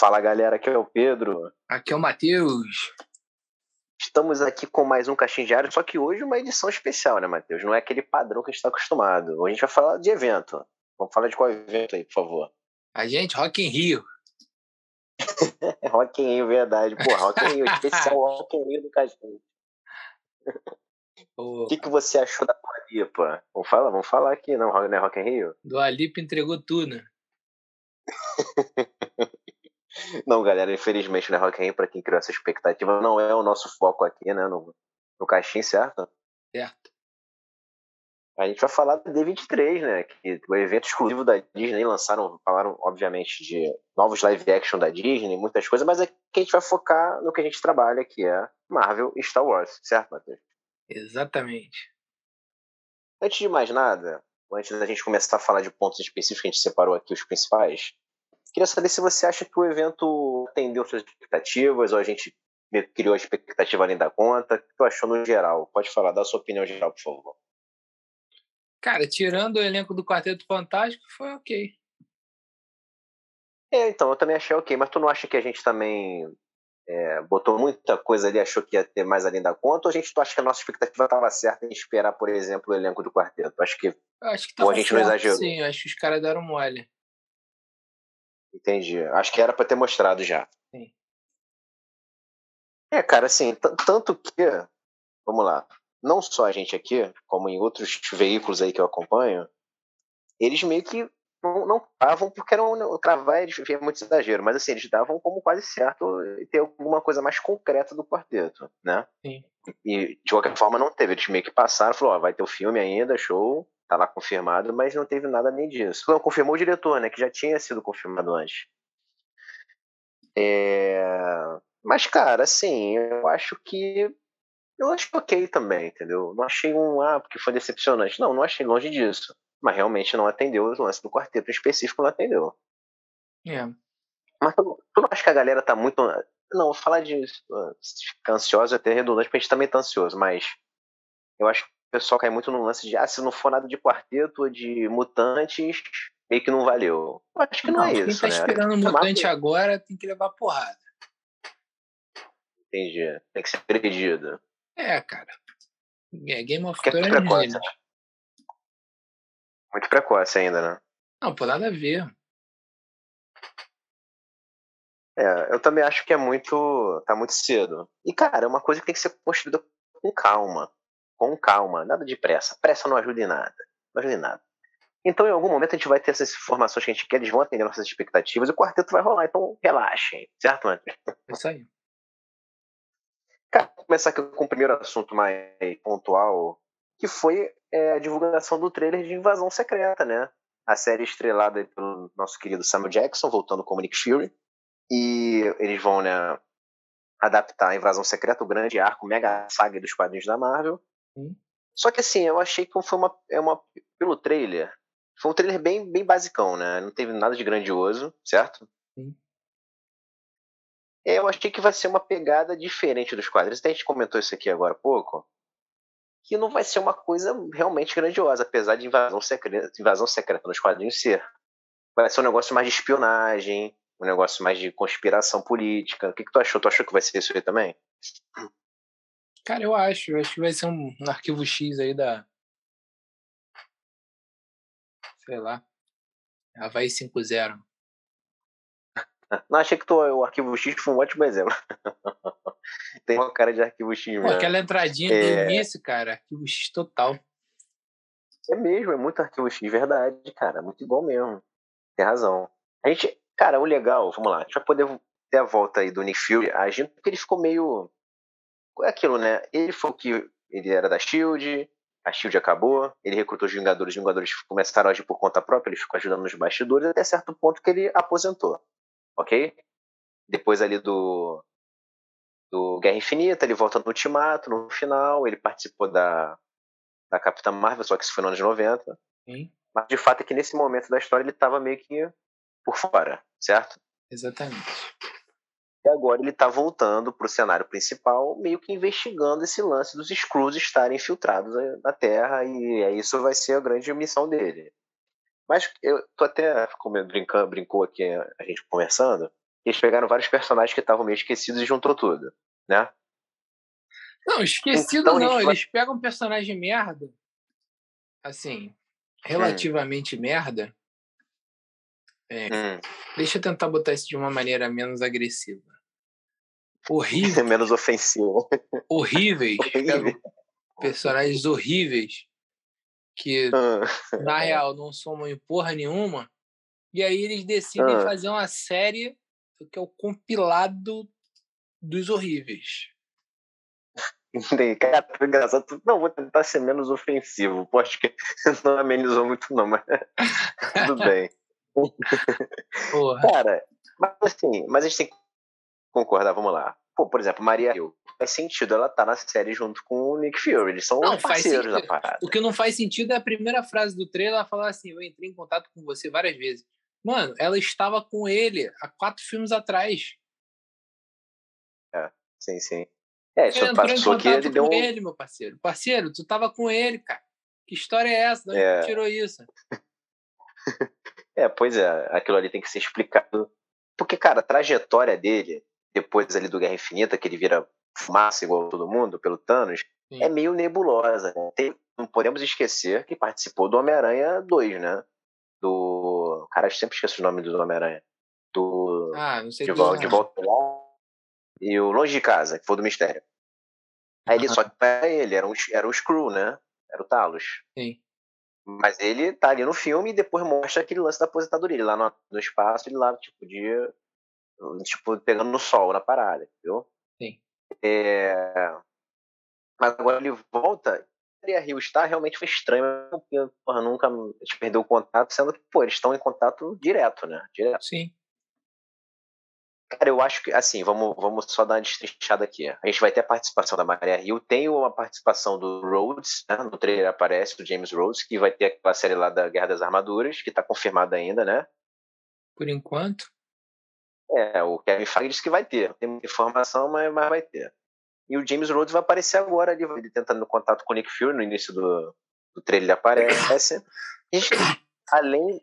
Fala galera, aqui é o Pedro. Aqui é o Matheus. Estamos aqui com mais um Caixinha Diário, só que hoje uma edição especial, né, Matheus? Não é aquele padrão que a gente está acostumado. Hoje a gente vai falar de evento. Vamos falar de qual evento aí, por favor? A gente, Rock in Rio. Rock in Rio, verdade. Pô, Rock in Rio, especial Rock in Rio do Caixinha. O que, que você achou da Dua Lipa? Vamos falar, vamos falar aqui, não, né, Rock in Rio? Dua Lipa entregou tudo, né? Não, galera, infelizmente, né, Rock in pra quem criou essa expectativa, não é o nosso foco aqui, né, no, no caixinho, certo? Certo. A gente vai falar do D23, né, que o evento exclusivo da Disney, lançaram, falaram, obviamente, de novos live action da Disney, muitas coisas, mas aqui a gente vai focar no que a gente trabalha, que é Marvel e Star Wars, certo, Matheus? Exatamente. Antes de mais nada, antes da gente começar a falar de pontos específicos, a gente separou aqui os principais, Queria saber se você acha que o evento atendeu suas expectativas ou a gente criou a expectativa além da conta. O que tu achou no geral? Pode falar, dá a sua opinião geral, por favor. Cara, tirando o elenco do Quarteto Fantástico, foi ok. É, então, eu também achei ok, mas tu não acha que a gente também é, botou muita coisa ali, achou que ia ter mais além da conta, ou a gente tu acha que a nossa expectativa estava certa em esperar, por exemplo, o elenco do quarteto? Acho que, acho que ou a gente certo, não exagerou. Sim, acho que os caras deram mole. Entendi. Acho que era para ter mostrado já. Sim. É, cara, assim, tanto que, vamos lá, não só a gente aqui, como em outros veículos aí que eu acompanho, eles meio que não, não davam porque era um travar é muito exagero, mas assim, eles davam como quase certo ter alguma coisa mais concreta do quarteto, né? Sim. E de qualquer forma não teve, eles meio que passaram, falou, ó, vai ter o filme ainda, show, tá lá confirmado, mas não teve nada nem disso. Não, confirmou o diretor, né? Que já tinha sido confirmado antes. É... Mas, cara, assim, eu acho que. Eu acho ok também, entendeu? Não achei um. Ah, porque foi decepcionante. Não, não achei longe disso. Mas realmente não atendeu o lance do quarteto específico, não atendeu. É. Mas tu, tu não acha que a galera tá muito. Não, vou falar de ficar ansioso é até redundante, porque a gente também tá ansioso, mas eu acho o pessoal cai muito no lance de, ah, se não for nada de quarteto ou de mutantes, meio que não valeu. Eu acho que não, não é quem isso. Quem tá né? esperando mutante agora tem que levar porrada. Entendi. Tem que ser agredido. É, cara. É Game of Thrones. É precoce. Muito precoce ainda, né? Não, por nada a ver. É, eu também acho que é muito. tá muito cedo. E, cara, é uma coisa que tem que ser construída com calma com calma, nada de pressa. Pressa não ajuda em nada. Não ajuda em nada. Então, em algum momento, a gente vai ter essas informações que a gente quer, eles vão atender nossas expectativas e o quarteto vai rolar. Então, relaxem, certo, mano? Isso aí. Cara, vou começar aqui com o primeiro assunto mais pontual, que foi é, a divulgação do trailer de Invasão Secreta, né? A série estrelada pelo nosso querido Samuel Jackson, voltando como Nick Fury. E eles vão, né, adaptar a Invasão Secreta, o grande arco, mega saga dos quadrinhos da Marvel, só que assim, eu achei que foi uma, é uma. Pelo trailer, foi um trailer bem, bem basicão, né? Não teve nada de grandioso, certo? Sim. É, eu achei que vai ser uma pegada diferente dos quadrinhos. Até a gente comentou isso aqui agora há pouco. Que não vai ser uma coisa realmente grandiosa, apesar de invasão secreta, invasão secreta nos quadrinhos ser. Vai ser um negócio mais de espionagem, um negócio mais de conspiração política. O que, que tu achou? Tu achou que vai ser isso aí também? Cara, eu acho. Eu acho que vai ser um, um arquivo X aí da. Sei lá. Havaí 5.0. Não, achei que tu, o arquivo X foi um ótimo exemplo. Tem uma cara de arquivo X mesmo. Pô, aquela entradinha é... do início, cara, arquivo X total. É mesmo, é muito arquivo X, verdade, cara. Muito igual mesmo. Tem razão. A gente, cara, o legal, vamos lá, a gente vai poder ter a volta aí do Nick Fury agindo, porque ele ficou meio é aquilo, né? Ele foi o que ele era da Shield, a Shield acabou, ele recrutou os Vingadores, os Vingadores começaram a agir por conta própria, ele ficou ajudando nos bastidores até certo ponto que ele aposentou, ok? Depois ali do do Guerra Infinita, ele volta no Ultimato, no final, ele participou da, da Capitã Marvel, só que isso foi nos anos 90. Sim. Mas de fato é que nesse momento da história ele estava meio que por fora, certo? Exatamente. Agora ele está voltando para o cenário principal, meio que investigando esse lance dos Skrulls estarem infiltrados na Terra, e isso vai ser a grande missão dele. Mas eu tô até, como brincando, brincou aqui a gente conversando, Eles pegaram vários personagens que estavam meio esquecidos e juntou tudo, né? Não, esquecido então, não. Eles vai... pegam um personagem merda, assim, hum. relativamente hum. merda. É, hum. Deixa eu tentar botar isso de uma maneira menos agressiva. Horrível. menos ofensiva. Horríveis. Horrível. Personagens horríveis que, ah. na real, não somam em porra nenhuma. E aí eles decidem ah. fazer uma série que é o compilado dos horríveis. Cara, engraçado. Não, vou tentar ser menos ofensivo. Pô, acho que não amenizou muito, não, mas tudo bem. Porra. Cara, mas assim, mas a gente tem que concordar, vamos lá. Pô, por exemplo, Maria Hill. Faz sentido ela tá na série junto com o Nick Fury. Eles são não, os parceiros da parada. O que não faz sentido é a primeira frase do trailer ela falar assim: Eu entrei em contato com você várias vezes. Mano, ela estava com ele há quatro filmes atrás. É, sim, sim. É, isso passou que ele deu um... ele, meu parceiro. Parceiro, tu tava com ele, cara. Que história é essa? De onde é... tirou isso? é, pois é. Aquilo ali tem que ser explicado. Porque, cara, a trajetória dele, depois ali do Guerra Infinita, que ele vira fumaça igual todo mundo, pelo Thanos, Sim. é meio nebulosa. Né? Tem, não podemos esquecer que participou do Homem-Aranha 2, né? Do. Cara, eu sempre esqueço o nome do Homem-Aranha. Do. Ah, não sei de, volta, de volta lá. E o Longe de Casa, que foi do Mistério. Aí ele só que era ele, era, um, era o Screw, né? Era o Talos. Sim. Mas ele tá ali no filme e depois mostra aquele lance da aposentadoria. Ele lá no, no espaço, ele lá, tipo, de. Tipo, pegando no sol na parada, entendeu? Sim. É... Mas agora ele volta. E a Rio está realmente foi estranho, porque porra, nunca a gente perdeu o contato, sendo que, pô, eles estão em contato direto, né? Direto. Sim. Cara, eu acho que, assim, vamos, vamos só dar uma destrinchada aqui. A gente vai ter a participação da Maria Hill, tem uma participação do Rhodes, né? no trailer aparece o James Rhodes, que vai ter aquela série lá da Guerra das Armaduras, que tá confirmada ainda, né? Por enquanto. É, o Kevin Feige disse que vai ter. Tem muita informação, mas, mas vai ter. E o James Rhodes vai aparecer agora ali, ele tentando contato com o Nick Fury, no início do, do trailer ele aparece. Gente, além,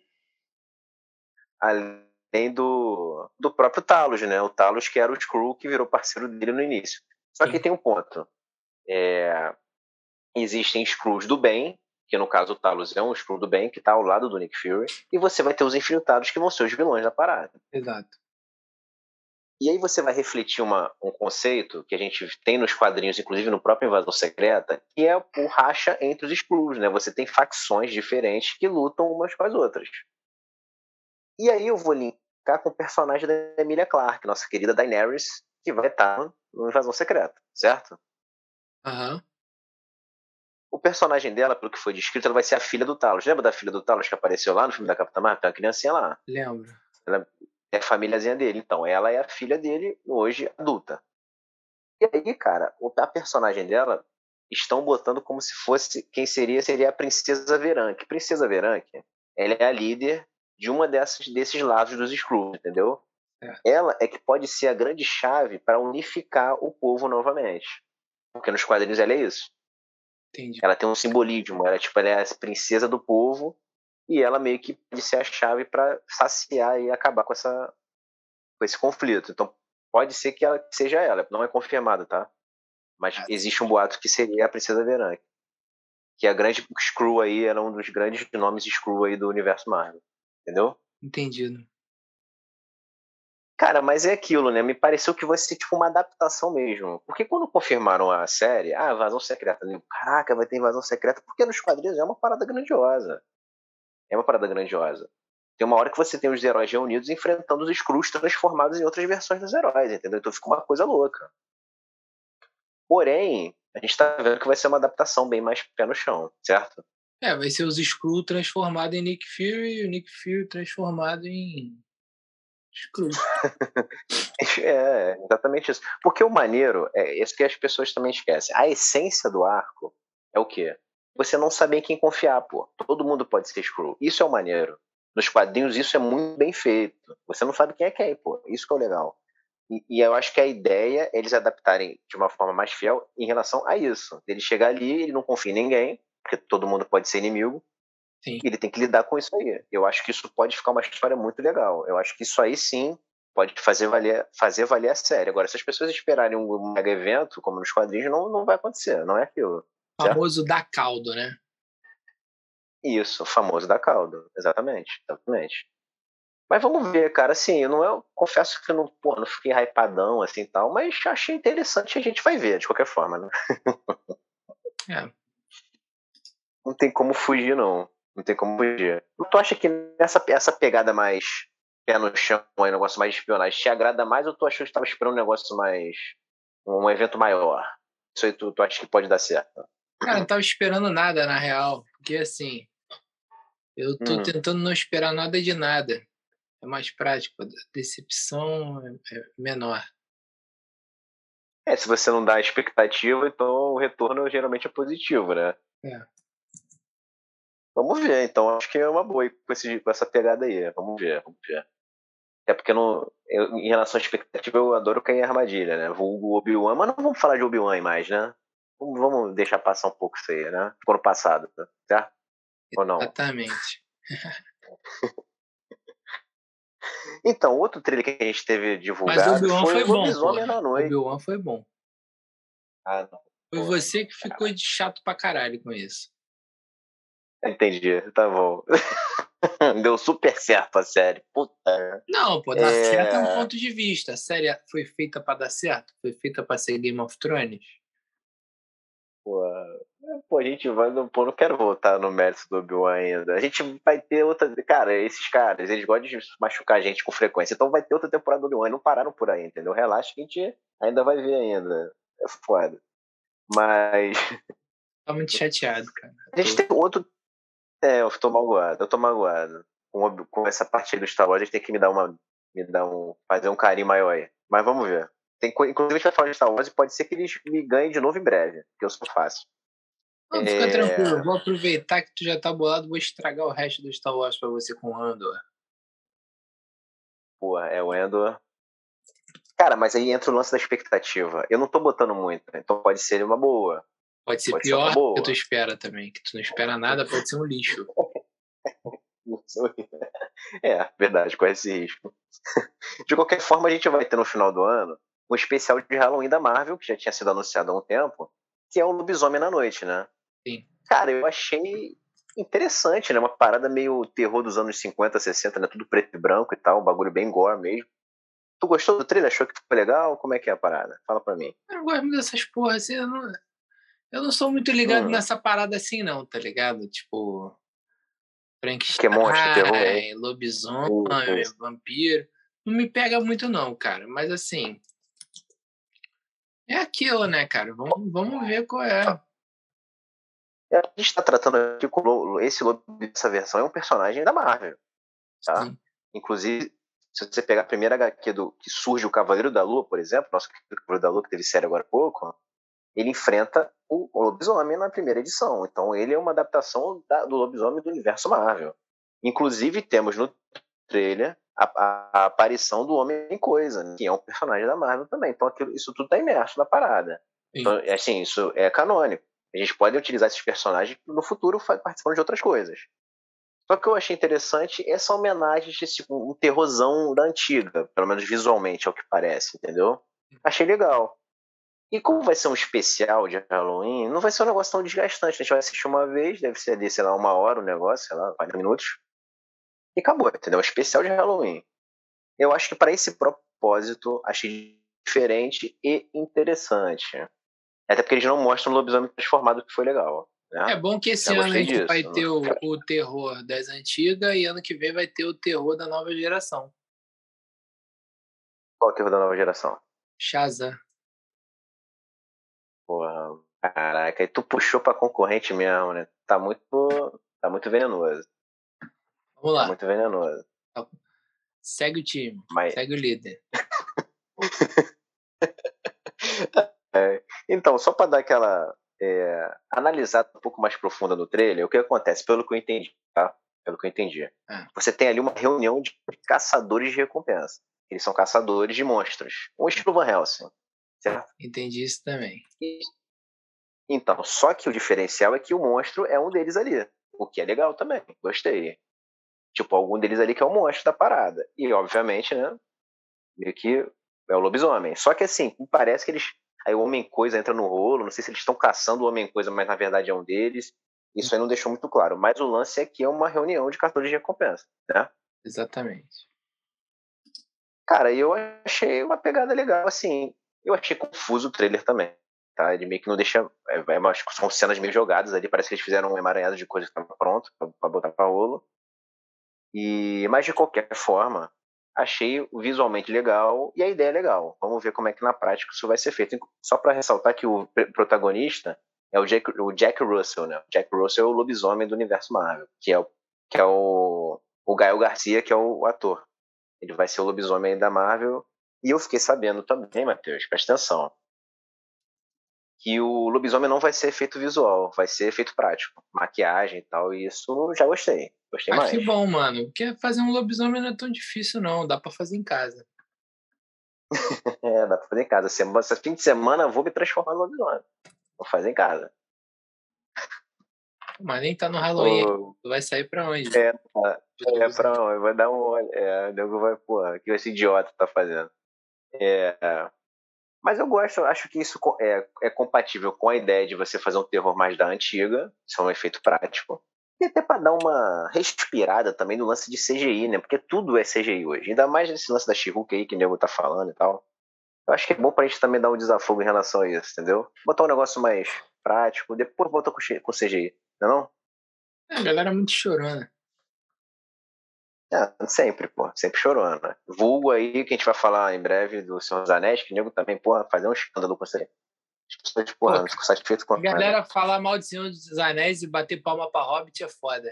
além do, do próprio Talos, né? O Talos que era o Skrull que virou parceiro dele no início. Só Sim. que tem um ponto. É, existem Skrulls do bem, que no caso o Talos é um Skrull do bem, que está ao lado do Nick Fury, e você vai ter os infiltrados que vão ser os vilões da parada. Exato. E aí você vai refletir uma, um conceito que a gente tem nos quadrinhos, inclusive no próprio Invasão Secreta, que é o racha entre os Skrulls, né? Você tem facções diferentes que lutam umas com as outras. E aí eu vou linkar com o personagem da Emilia Clarke, nossa querida Daenerys, que vai estar no Invasão Secreta, certo? Aham. Uhum. O personagem dela, pelo que foi descrito, ela vai ser a filha do Talos. Lembra da filha do Talos que apareceu lá no filme da Capitã Marvel? Tem uma criancinha lá. Lembro. Ela é a famíliazinha dele. Então, ela é a filha dele, hoje adulta. E aí, cara, a personagem dela estão botando como se fosse quem seria seria a princesa Veranque. Princesa Veranque, ela é a líder de uma dessas desses lados dos Skrulls, entendeu? É. Ela é que pode ser a grande chave para unificar o povo novamente. Porque nos quadrinhos ela é isso. Entendi. Ela tem um simbolismo, ela, tipo, ela é a princesa do povo e ela meio que pode ser a chave para saciar e acabar com essa com esse conflito. Então pode ser que ela seja ela, não é confirmado, tá? Mas ah, existe um boato que seria a princesa Veranque. Que é a grande Screw aí era um dos grandes nomes Screw aí do universo Marvel. Entendeu? Entendido. Cara, mas é aquilo, né? Me pareceu que vai ser tipo uma adaptação mesmo. Porque quando confirmaram a série, ah, Invasão Secreta, caraca, vai ter Invasão Secreta, porque nos quadrinhos é uma parada grandiosa. É uma parada grandiosa. Tem uma hora que você tem os heróis reunidos enfrentando os Skrulls transformados em outras versões dos heróis, entendeu? Então fica uma coisa louca. Porém, a gente tá vendo que vai ser uma adaptação bem mais pé no chão, certo? É, vai ser os Skrull transformado em Nick Fury e o Nick Fury transformado em Skrull. é, exatamente isso. Porque o maneiro, é isso que as pessoas também esquecem. A essência do arco é o quê? Você não saber em quem confiar, pô. Todo mundo pode ser Skrull. Isso é o maneiro. Nos quadrinhos isso é muito bem feito. Você não sabe quem é quem, pô. Isso que é o legal. E, e, eu acho que a ideia é eles adaptarem de uma forma mais fiel em relação a isso. Ele chegar ali, ele não confia em ninguém, porque todo mundo pode ser inimigo. Sim. E ele tem que lidar com isso aí. Eu acho que isso pode ficar uma história muito legal. Eu acho que isso aí sim pode fazer valer, fazer valer a série. Agora, se as pessoas esperarem um mega evento, como nos quadrinhos, não, não vai acontecer, não é aquilo. Famoso da caldo, né? Isso, o famoso da caldo, exatamente, exatamente. Mas vamos ver, cara, assim, eu não eu confesso que eu não, pô, não fiquei hypadão assim tal, mas achei interessante a gente vai ver, de qualquer forma, né? É. Não tem como fugir, não. Não tem como fugir. Tu acha que nessa essa pegada mais pé no chão, um negócio mais de espionagem, te agrada mais ou tu achou que estava esperando um negócio mais. um evento maior? Isso aí tu, tu acha que pode dar certo? Cara, não tava esperando nada, na real. Porque assim, eu tô hum. tentando não esperar nada de nada. É mais prático. A decepção é, é menor. É, se você não dá expectativa, então o retorno geralmente é positivo, né? É. Vamos ver, então acho que é uma boa com, esse, com essa pegada aí. Vamos ver, vamos ver. É porque não, eu, em relação à expectativa, eu adoro cair em armadilha, né? Vulgo Obi-Wan, mas não vamos falar de Obi-Wan mais, né? Vamos, deixar passar um pouco isso aí, né? Ficou no passado, tá? certo? Ou não? Exatamente. então, outro trailer que a gente teve divulgado Mas o foi, foi bom. Lobisomem na Noite. O Obi-Wan foi bom. Ah, não. Foi você que ficou de chato pra caralho com isso. Entendi, tá bom. Deu super certo a série. Puta. Não, pô, dar é... certo é um ponto de vista. A série foi feita para dar certo? Foi feita para ser Game of Thrones? Pô, pô, a gente vai. Pô, não quero voltar no mérito do Obi-Wan ainda. A gente vai ter outra. Cara, esses caras, eles gostam de machucar a gente com frequência. Então vai ter outra temporada do Obi-Wan. Não pararam por aí, entendeu? Relaxa que a gente ainda vai ver ainda. É foda. Mas. Tô muito chateado, cara. A gente tem outro é, eu tô magoado, eu tô magoado. Com, com essa parte do Star Wars, a gente tem que me dar uma. Me dar um. fazer um carinho maior aí. Mas vamos ver. Tem, inclusive, a gente vai falar de Star Wars e pode ser que eles me ganhem de novo em breve, que eu sou fácil. Não, fica é... tranquilo, vou aproveitar que tu já tá bolado, vou estragar o resto do Star Wars pra você com o Andor. Pô, é o Andor. Cara, mas aí entra o lance da expectativa. Eu não tô botando muito, então pode ser uma boa. Pode ser pode pior ser que tu espera também, que tu não espera nada, pode ser um lixo. é, verdade, corre esse risco. De qualquer forma, a gente vai ter no final do ano um especial de Halloween da Marvel, que já tinha sido anunciado há um tempo, que é o Lobisomem na Noite, né? Sim. Cara, eu achei interessante, né? Uma parada meio terror dos anos 50, 60, né? Tudo preto e branco e tal, um bagulho bem gore mesmo. Tu gostou do trailer? Achou que ficou legal? Como é que é a parada? Fala pra mim. Eu gosto dessas porras, assim, eu não... Eu não sou muito ligado hum. nessa parada assim, não, tá ligado? Tipo. Frankenstein, que monstro, terror, lobisomem, uh, vampiro. Não me pega muito, não, cara. Mas assim. É aquilo, né, cara? Vamos, vamos ver qual é. A gente está tratando aqui com esse lobo dessa versão é um personagem da Marvel. Tá? Sim. Inclusive, se você pegar a primeira HQ do que surge o Cavaleiro da Lua, por exemplo, nosso Cavaleiro da Lua que teve série agora há pouco, ele enfrenta o, lobisomem na primeira edição. Então ele é uma adaptação da, do lobisomem do universo Marvel. Inclusive temos no trailer a, a, aparição do Homem Coisa, né, que é um personagem da Marvel também. Então aquilo, isso tudo está imerso na parada. Então, assim, isso é canônico. A gente pode utilizar esses personagens no futuro participando de outras coisas. Só que eu achei interessante essa homenagem de esse, um terrorzão da antiga, pelo menos visualmente, é o que parece, entendeu? Achei legal. E como vai ser um especial de Halloween, não vai ser um negócio tão desgastante. A gente vai assistir uma vez, deve ser ali, sei lá, uma hora o negócio, sei lá, 40 minutos. E acabou, entendeu? Um especial de Halloween. Eu acho que para esse propósito, achei diferente e interessante. Até porque eles não mostram o lobisomem transformado, que foi legal. Né? É bom que esse ano a gente disso, vai ter o, o, terror das antigas e ano que vem vai ter o terror da nova geração. Qual o terror da nova geração? Shazam. Porra, caraca, e tu puxou pra concorrente mesmo, né? Tá muito, tá muito venenoso. Vamos lá. Tá muito venenoso. Segue o time, Mas... segue o líder. é, então, só para dar aquela é, analisada um pouco mais profunda no trailer, o que acontece, pelo que eu entendi, tá? Pelo que eu entendi. É. Você tem ali uma reunião de caçadores de recompensa. Eles são caçadores de monstros. Um estilo Van Helsing. Certo? Entendi isso também. Então, só que o diferencial é que o monstro é um deles ali. O que é legal também. Gostei. Tipo, algum deles ali que é o monstro da parada. E, obviamente, né? meio que é o lobisomem. Só que assim, parece que eles. Aí o Homem-Coisa entra no rolo, não sei se eles estão caçando o Homem-Coisa, mas na verdade é um deles. Isso aí não deixou muito claro. Mas o lance é que é uma reunião de cartões de recompensa, né? Exatamente. Cara, eu achei uma pegada legal, assim. Eu achei confuso o trailer também. Tá? Ele meio que não deixa. É, é, são cenas meio jogadas ali, parece que eles fizeram um emaranhado de coisa que estava pronto para botar para rolo. E, mas de qualquer forma, achei visualmente legal e a ideia é legal. Vamos ver como é que na prática isso vai ser feito. Só para ressaltar que o protagonista é o Jack, o Jack Russell, né? O Jack Russell é o lobisomem do universo Marvel, que é o, que é o, o Gael Garcia, que é o ator. Ele vai ser o lobisomem da Marvel. E eu fiquei sabendo também, Matheus, presta atenção, que o lobisomem não vai ser efeito visual, vai ser efeito prático, maquiagem e tal. E isso já gostei. Gostei ah, mais. Que bom, mano. Porque fazer um lobisomem não é tão difícil, não. Dá pra fazer em casa. é, dá pra fazer em casa. Semana, fim de semana eu vou me transformar no lobisomem. Vou fazer em casa. Mas nem tá no Halloween. Oh. Tu vai sair pra onde? É, tá. é pra onde? Vai dar um olho. É, o nego vai, porra, o que esse idiota tá fazendo? É. Mas eu gosto, acho que isso é, é compatível com a ideia de você fazer um terror mais da antiga, isso é um efeito prático. E até para dar uma respirada também no lance de CGI, né? Porque tudo é CGI hoje. Ainda mais nesse lance da she aí que o nego tá falando e tal. Eu acho que é bom pra gente também dar um desafogo em relação a isso, entendeu? Botar um negócio mais prático, depois com, com CGI, não é não? É, a galera é muito chorona. É, sempre, pô, sempre chorando. Né? Vulgo aí, que a gente vai falar em breve do Senhor dos Anéis, que o nego também, porra, fazer um escândalo com isso aí. As pessoas, porra, não ficam satisfeitas com a galera falar mal de Senhor dos Anéis e bater palma pra Hobbit é foda.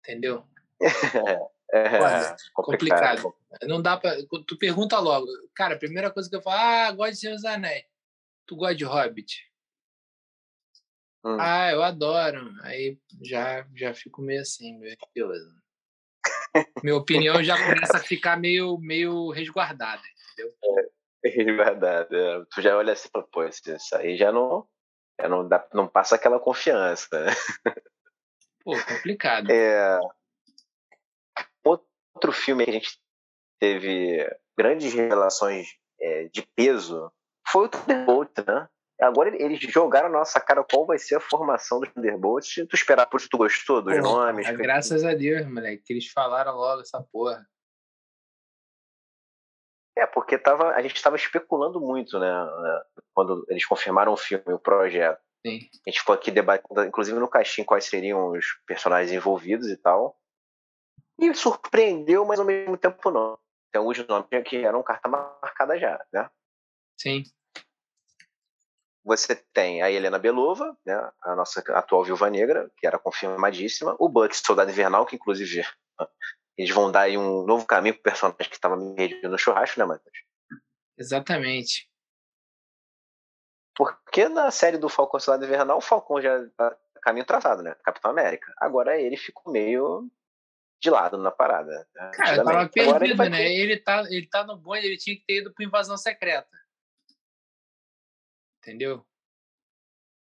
Entendeu? É, é complicado. complicado. Não dá pra. Tu pergunta logo. Cara, a primeira coisa que eu falo, ah, gosto de Senhor dos Anéis. Tu gosta de Hobbit? Hum. Ah, eu adoro. Aí já, já fico meio assim, beleza. Minha opinião já começa a ficar meio, meio resguardada, entendeu? É, resguardada. É. Tu já olha assim e fala, pô, isso aí já não, já não, dá, não passa aquela confiança. Né? Pô, complicado. É, outro filme que a gente teve grandes revelações é, de peso foi o Thunderbolt, né? Agora eles jogaram na nossa cara qual vai ser a formação dos Thunderbolts. Tu esperar por tu gostou dos Pô, nomes? Graças a Deus, moleque, que eles falaram logo essa porra. É, porque tava, a gente estava especulando muito, né? Quando eles confirmaram o filme, o projeto. Sim. A gente ficou aqui debatendo, inclusive no caixinho, quais seriam os personagens envolvidos e tal. E surpreendeu, mas ao mesmo tempo não. Tem alguns nomes que eram carta marcada já, né? Sim. Você tem a Helena Belova, né, a nossa atual Viúva Negra, que era confirmadíssima. O Buck, Soldado Invernal, que inclusive eles vão dar aí um novo caminho pro personagem que estava meio no churrasco, né, Matheus? Exatamente. Porque na série do Falcão Soldado Invernal, o Falcão já tá caminho traçado, né? Capitão América. Agora ele ficou meio de lado na parada. Né? Cara, tava perdido, ele né? Ter... Ele, tá, ele tá no bonde, ele tinha que ter ido pro Invasão Secreta. Entendeu?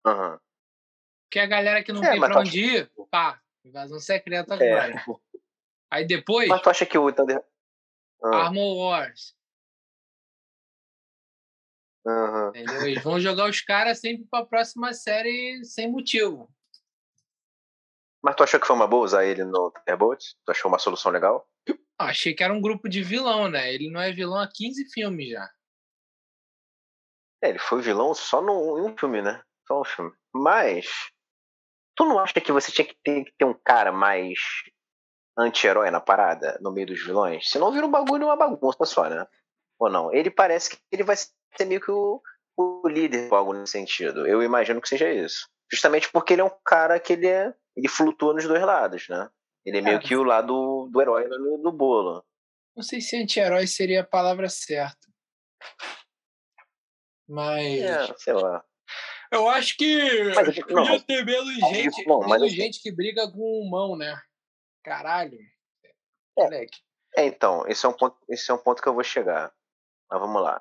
Uhum. Que a galera que não é, tem pra onde acha... ir, pá, Invasão Secreta agora. É. Aí depois... Mas tu acha que o Thunder... Uhum. Armor Wars. Uhum. Entendeu? Eles vão jogar os caras sempre pra próxima série sem motivo. Mas tu achou que foi uma boa usar ele no Thunderbolt? Tu achou uma solução legal? achei que era um grupo de vilão, né? Ele não é vilão há 15 filmes já. É, ele foi vilão só no, em um filme, né? Só um filme. Mas, tu não acha que você tinha que ter, que ter um cara mais anti-herói na parada, no meio dos vilões? Senão vira um bagulho uma bagunça só, né? Ou não? Ele parece que ele vai ser meio que o, o líder, algo nesse sentido. Eu imagino que seja isso. Justamente porque ele é um cara que ele é ele flutua nos dois lados, né? Ele é meio é. que o lado do herói do bolo. Não sei se anti-herói seria a palavra certa. Mas. É, sei lá. Eu acho que mas, podia não, ter menos gente, menos assim gente que briga com o mão, né? Caralho. É, é, então, esse é, um ponto, esse é um ponto que eu vou chegar. Mas vamos lá.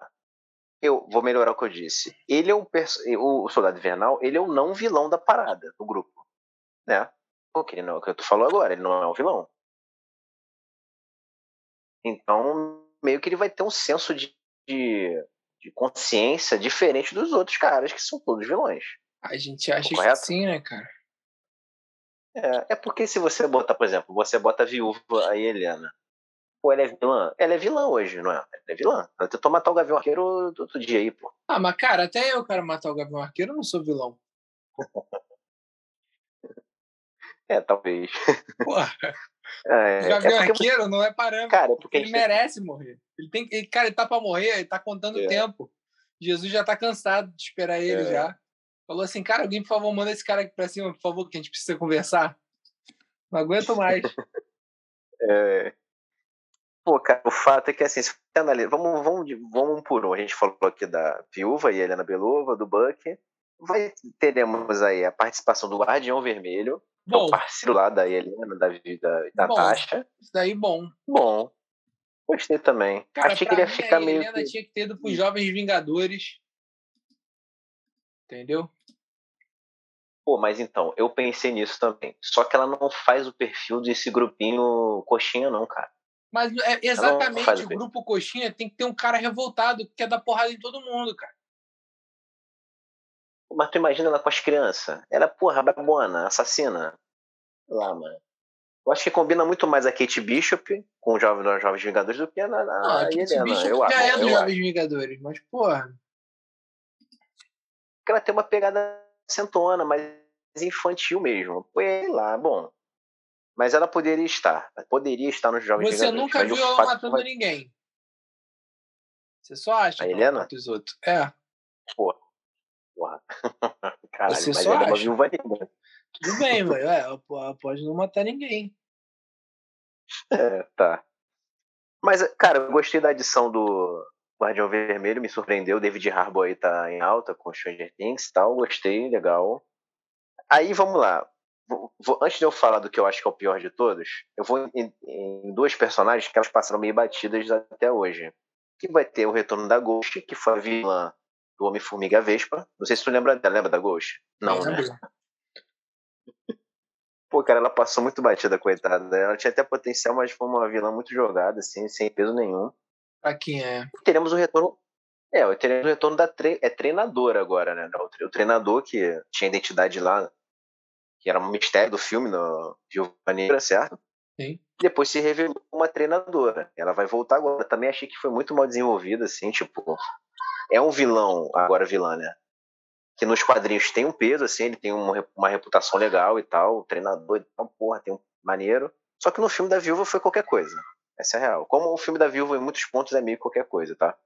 Eu vou melhorar o que eu disse. Ele é o, o Soldado Invernal, ele é o não vilão da parada do grupo né? Porque ele não é o que tu falou agora, ele não é um vilão. Então, meio que ele vai ter um senso de, de, de consciência diferente dos outros caras, que são todos vilões. A gente acha que sim, né, cara? É, é porque se você botar, por exemplo, você bota a viúva aí, Helena. Pô, ela é vilã? Ela é vilã hoje, não é? Ela é vilã. Ela tentou matar o Gavião Arqueiro outro dia aí, pô. Ah, mas cara, até eu quero matar o Gavião Arqueiro, eu não sou vilão. é, talvez. Porra. É, o Gavião é Arqueiro não é parâmetro. Cara, porque ele merece morrer. Ele tem, ele, cara, ele tá pra morrer, ele tá contando o é. tempo. Jesus já tá cansado de esperar ele é. já. Falou assim, cara, alguém, por favor, manda esse cara aqui pra cima, por favor, que a gente precisa conversar. Não aguento mais. é... Pô, cara, o fato é que assim, analisa, vamos, vamos, vamos por um. A gente falou aqui da viúva e Helena Belova, do Buck. Vai, teremos aí a participação do Guardião Vermelho, bom. o parceiro lá da Helena, da, da, da bom. Tasha. Isso daí bom. Bom. Gostei também. Cara, Achei que ele ia ficar meio. A Helena que... tinha que ter ido pros Jovens Vingadores. Entendeu? Pô, mas então, eu pensei nisso também. Só que ela não faz o perfil desse grupinho coxinha, não, cara. Mas é exatamente, o grupo coxinha tem que ter um cara revoltado que quer dar porrada em todo mundo, cara. Mas tu imagina ela com as crianças. Ela, porra, babona, assassina. Lá, mano. Eu acho que combina muito mais a Kate Bishop com os Jovens, Jovens Vingadores do que a, a, a, a Kate Bishop eu já é dos Jovens Vingadores, mas, porra. Porque ela tem uma pegada sentona, mais infantil mesmo. Foi lá, bom. Mas ela poderia estar. Poderia estar nos Jovens Você Vingadores. Você nunca viu ela matando vai... ninguém. Você só acha a que Helena? os outros. É. Porra. Porra. Caralho, Você só ela acha. é uma viúva negra. Tudo bem, mas é, ela pode não matar ninguém. É, tá. Mas, cara, eu gostei da adição do, Guardião Vermelho me surpreendeu. David Harbour aí tá em alta com Stranger Things e tal. Gostei, legal. Aí vamos lá. Vou, vou, antes de eu falar do que eu acho que é o pior de todos, eu vou em, em duas personagens que elas passaram meio batidas até hoje. Que vai ter o retorno da Ghost, que foi a vilã do Homem-Formiga Vespa. Não sei se tu lembra dela. Lembra da Ghost? Não, né? Pô, cara, ela passou muito batida, coitada. Ela tinha até potencial, mas foi uma vilã muito jogada, assim, sem peso nenhum. Quem é? Teremos o retorno. É, teremos o retorno da tre... é treinadora agora, né? O treinador que tinha identidade lá, que era um mistério do filme no Negra, certo? Sim. Depois se revelou uma treinadora. Ela vai voltar agora. Também achei que foi muito mal desenvolvida, assim, tipo. É um vilão, agora vilã, né? Que nos quadrinhos tem um peso, assim, ele tem uma, reputação legal e tal. Treinador, então, porra, tem um maneiro. Só que no filme da viúva foi qualquer coisa. Essa é a real. Como o filme da Viúva, em muitos pontos, é meio qualquer coisa, tá?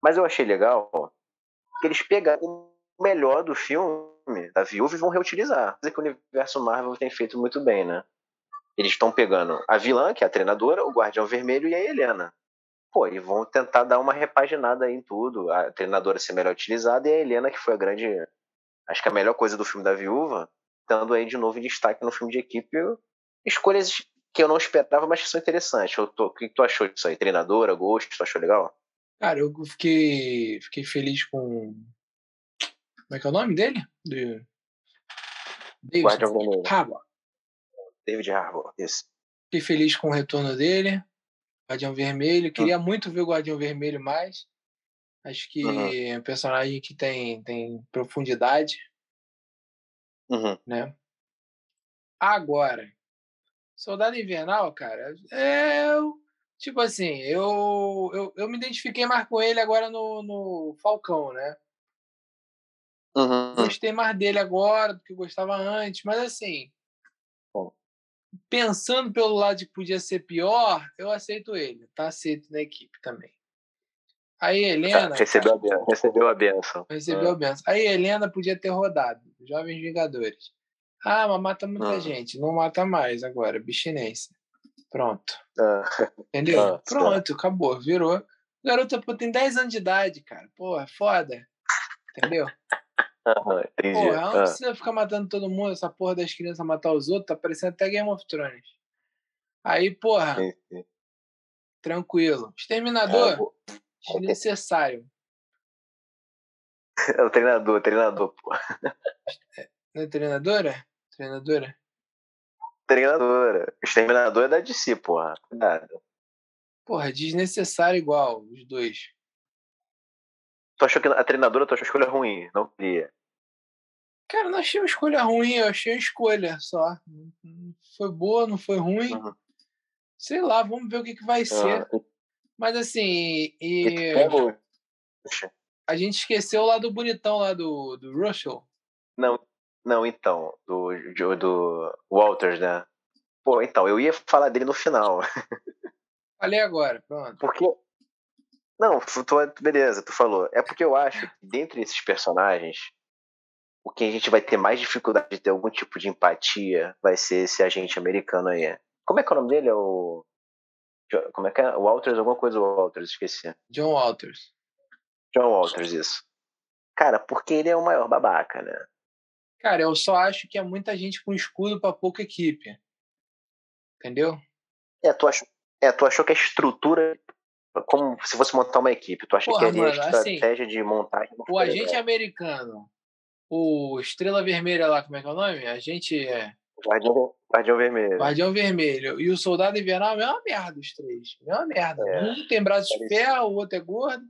Mas eu achei legal ó, que eles pegaram o melhor do filme da Viúva e vão reutilizar. Coisa que o universo Marvel tem feito muito bem, né? Eles estão pegando a vilã, que é a treinadora, o Guardião Vermelho e a Helena. Pô, e vão tentar dar uma repaginada aí em tudo. A treinadora ser melhor utilizada e a Helena, que foi a grande. Acho que a melhor coisa do filme da Viúva, estando aí de novo destaque no filme de equipe. Escolhas que eu não esperava, mas que são interessantes. Tô, o que tu achou disso aí? Treinadora, gosto, tu achou legal? Cara, eu fiquei, fiquei feliz com. Como é que é o nome dele? De... David Harbour. David Harbour, isso. Fiquei feliz com o retorno dele. Guardião Vermelho. Queria hum. muito ver o Guardião Vermelho mais. Acho que uhum. é um personagem que tem, tem profundidade. Uhum. Né? Agora, Soldado Invernal, cara, é. Tipo assim, eu, eu, eu me identifiquei mais com ele agora no, no Falcão, né? Uhum. Gostei mais dele agora do que eu gostava antes, mas assim. Pensando pelo lado de que podia ser pior, eu aceito ele, tá? Aceito na equipe também. Aí, Helena. recebeu, a benção, recebeu a benção. Recebeu a ah. benção. Aí, Helena podia ter rodado. Jovens Vingadores. Ah, mas mata muita ah. gente. Não mata mais agora. Bichinense. Pronto. Ah. Entendeu? Ah, Pronto, acabou. Virou. Garota, pô, tem 10 anos de idade, cara. Porra, foda. Entendeu? Entendi. Porra, ela não precisa ficar matando todo mundo, essa porra das crianças matar os outros, tá parecendo até Game of Thrones. Aí, porra, sim, sim. tranquilo. Exterminador, é, desnecessário. É o treinador, treinador, pô. É, não é treinadora? Treinadora? Treinadora. Exterminador é da DC, porra. Cuidado. Porra, desnecessário igual, os dois. Tu achou que a treinadora tu achou a escolha ruim? Não queria. Cara, não achei uma escolha ruim, eu achei uma escolha só. Foi boa, não foi ruim. Uhum. Sei lá, vamos ver o que, que vai ser. Uhum. Mas assim, e... a gente esqueceu lá do bonitão lá do, do Russell. Não, não, então, do, do Walters, né? Pô, então, eu ia falar dele no final. Falei agora, pronto. Porque. Não, tu, beleza, tu falou. É porque eu acho que dentre esses personagens, o que a gente vai ter mais dificuldade de ter algum tipo de empatia vai ser esse agente americano aí. Como é que é o nome dele? É o. Como é que é? Walters, alguma coisa Walters, esqueci. John Walters. John Walters, isso. Cara, porque ele é o maior babaca, né? Cara, eu só acho que é muita gente com escudo para pouca equipe. Entendeu? É, tu achou, é, tu achou que a estrutura como se fosse montar uma equipe. Tu acha Porra, que a assim, estratégia assim, de montagem. O agente americano, o Estrela Vermelha lá, como é que é o nome? A gente é. Guardião, Guardião Vermelho. Guardião Vermelho. E o Soldado Invernal é uma merda, os três. É uma merda. É, um tem braço de ferro, o outro é gordo,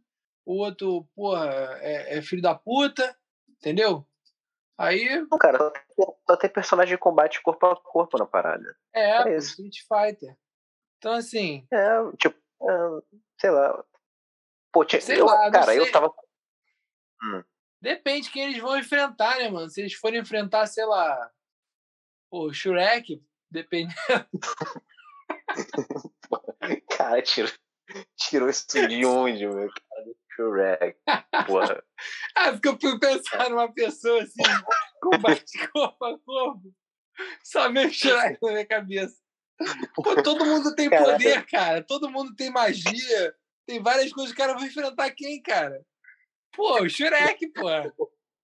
o outro, porra, é, é filho da puta. Entendeu? Aí. Não, cara, só tem personagem de combate corpo a corpo na parada. É, é isso. Street Fighter. Então, assim. É, tipo, é, sei lá. Pô, tinha, sei eu, lá, cara, eu tava. Hum. Depende de quem eles vão enfrentar, né, mano? Se eles forem enfrentar, sei lá, o Shrek, dependendo. cara, tirou, tirou isso de onde, meu cara? Shrek. Porra. ah, porque eu fui pensar numa pessoa assim, combate corpo a corpo. Só meio Shrek na minha cabeça. Pô, todo mundo tem poder, cara. Todo mundo tem magia. Tem várias coisas. O cara vai enfrentar quem, cara? Pô, o Shrek, pô.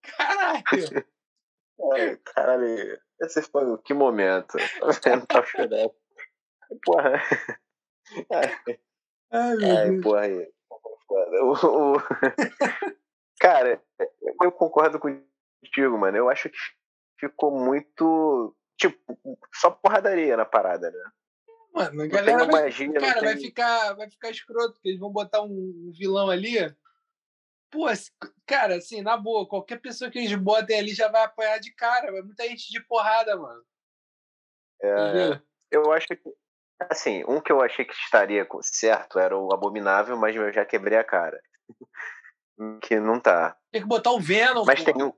Caralho. É, caralho. Esse foi que momento. Enfrentar o Shrek. Porra. Ai, Ai porra aí. O, o... Cara, eu concordo contigo, mano. Eu acho que ficou muito tipo, só porradaria na parada, né? Mano, a galera vai, magia, cara, tem... vai, ficar, vai ficar escroto, porque eles vão botar um vilão ali. Pô, cara, assim, na boa, qualquer pessoa que eles botem ali já vai apanhar de cara. Vai muita gente de porrada, mano. É, eu acho que, assim, um que eu achei que estaria certo era o Abominável, mas eu já quebrei a cara. que não tá. Tem que botar o Venom, Mas porra. tem um.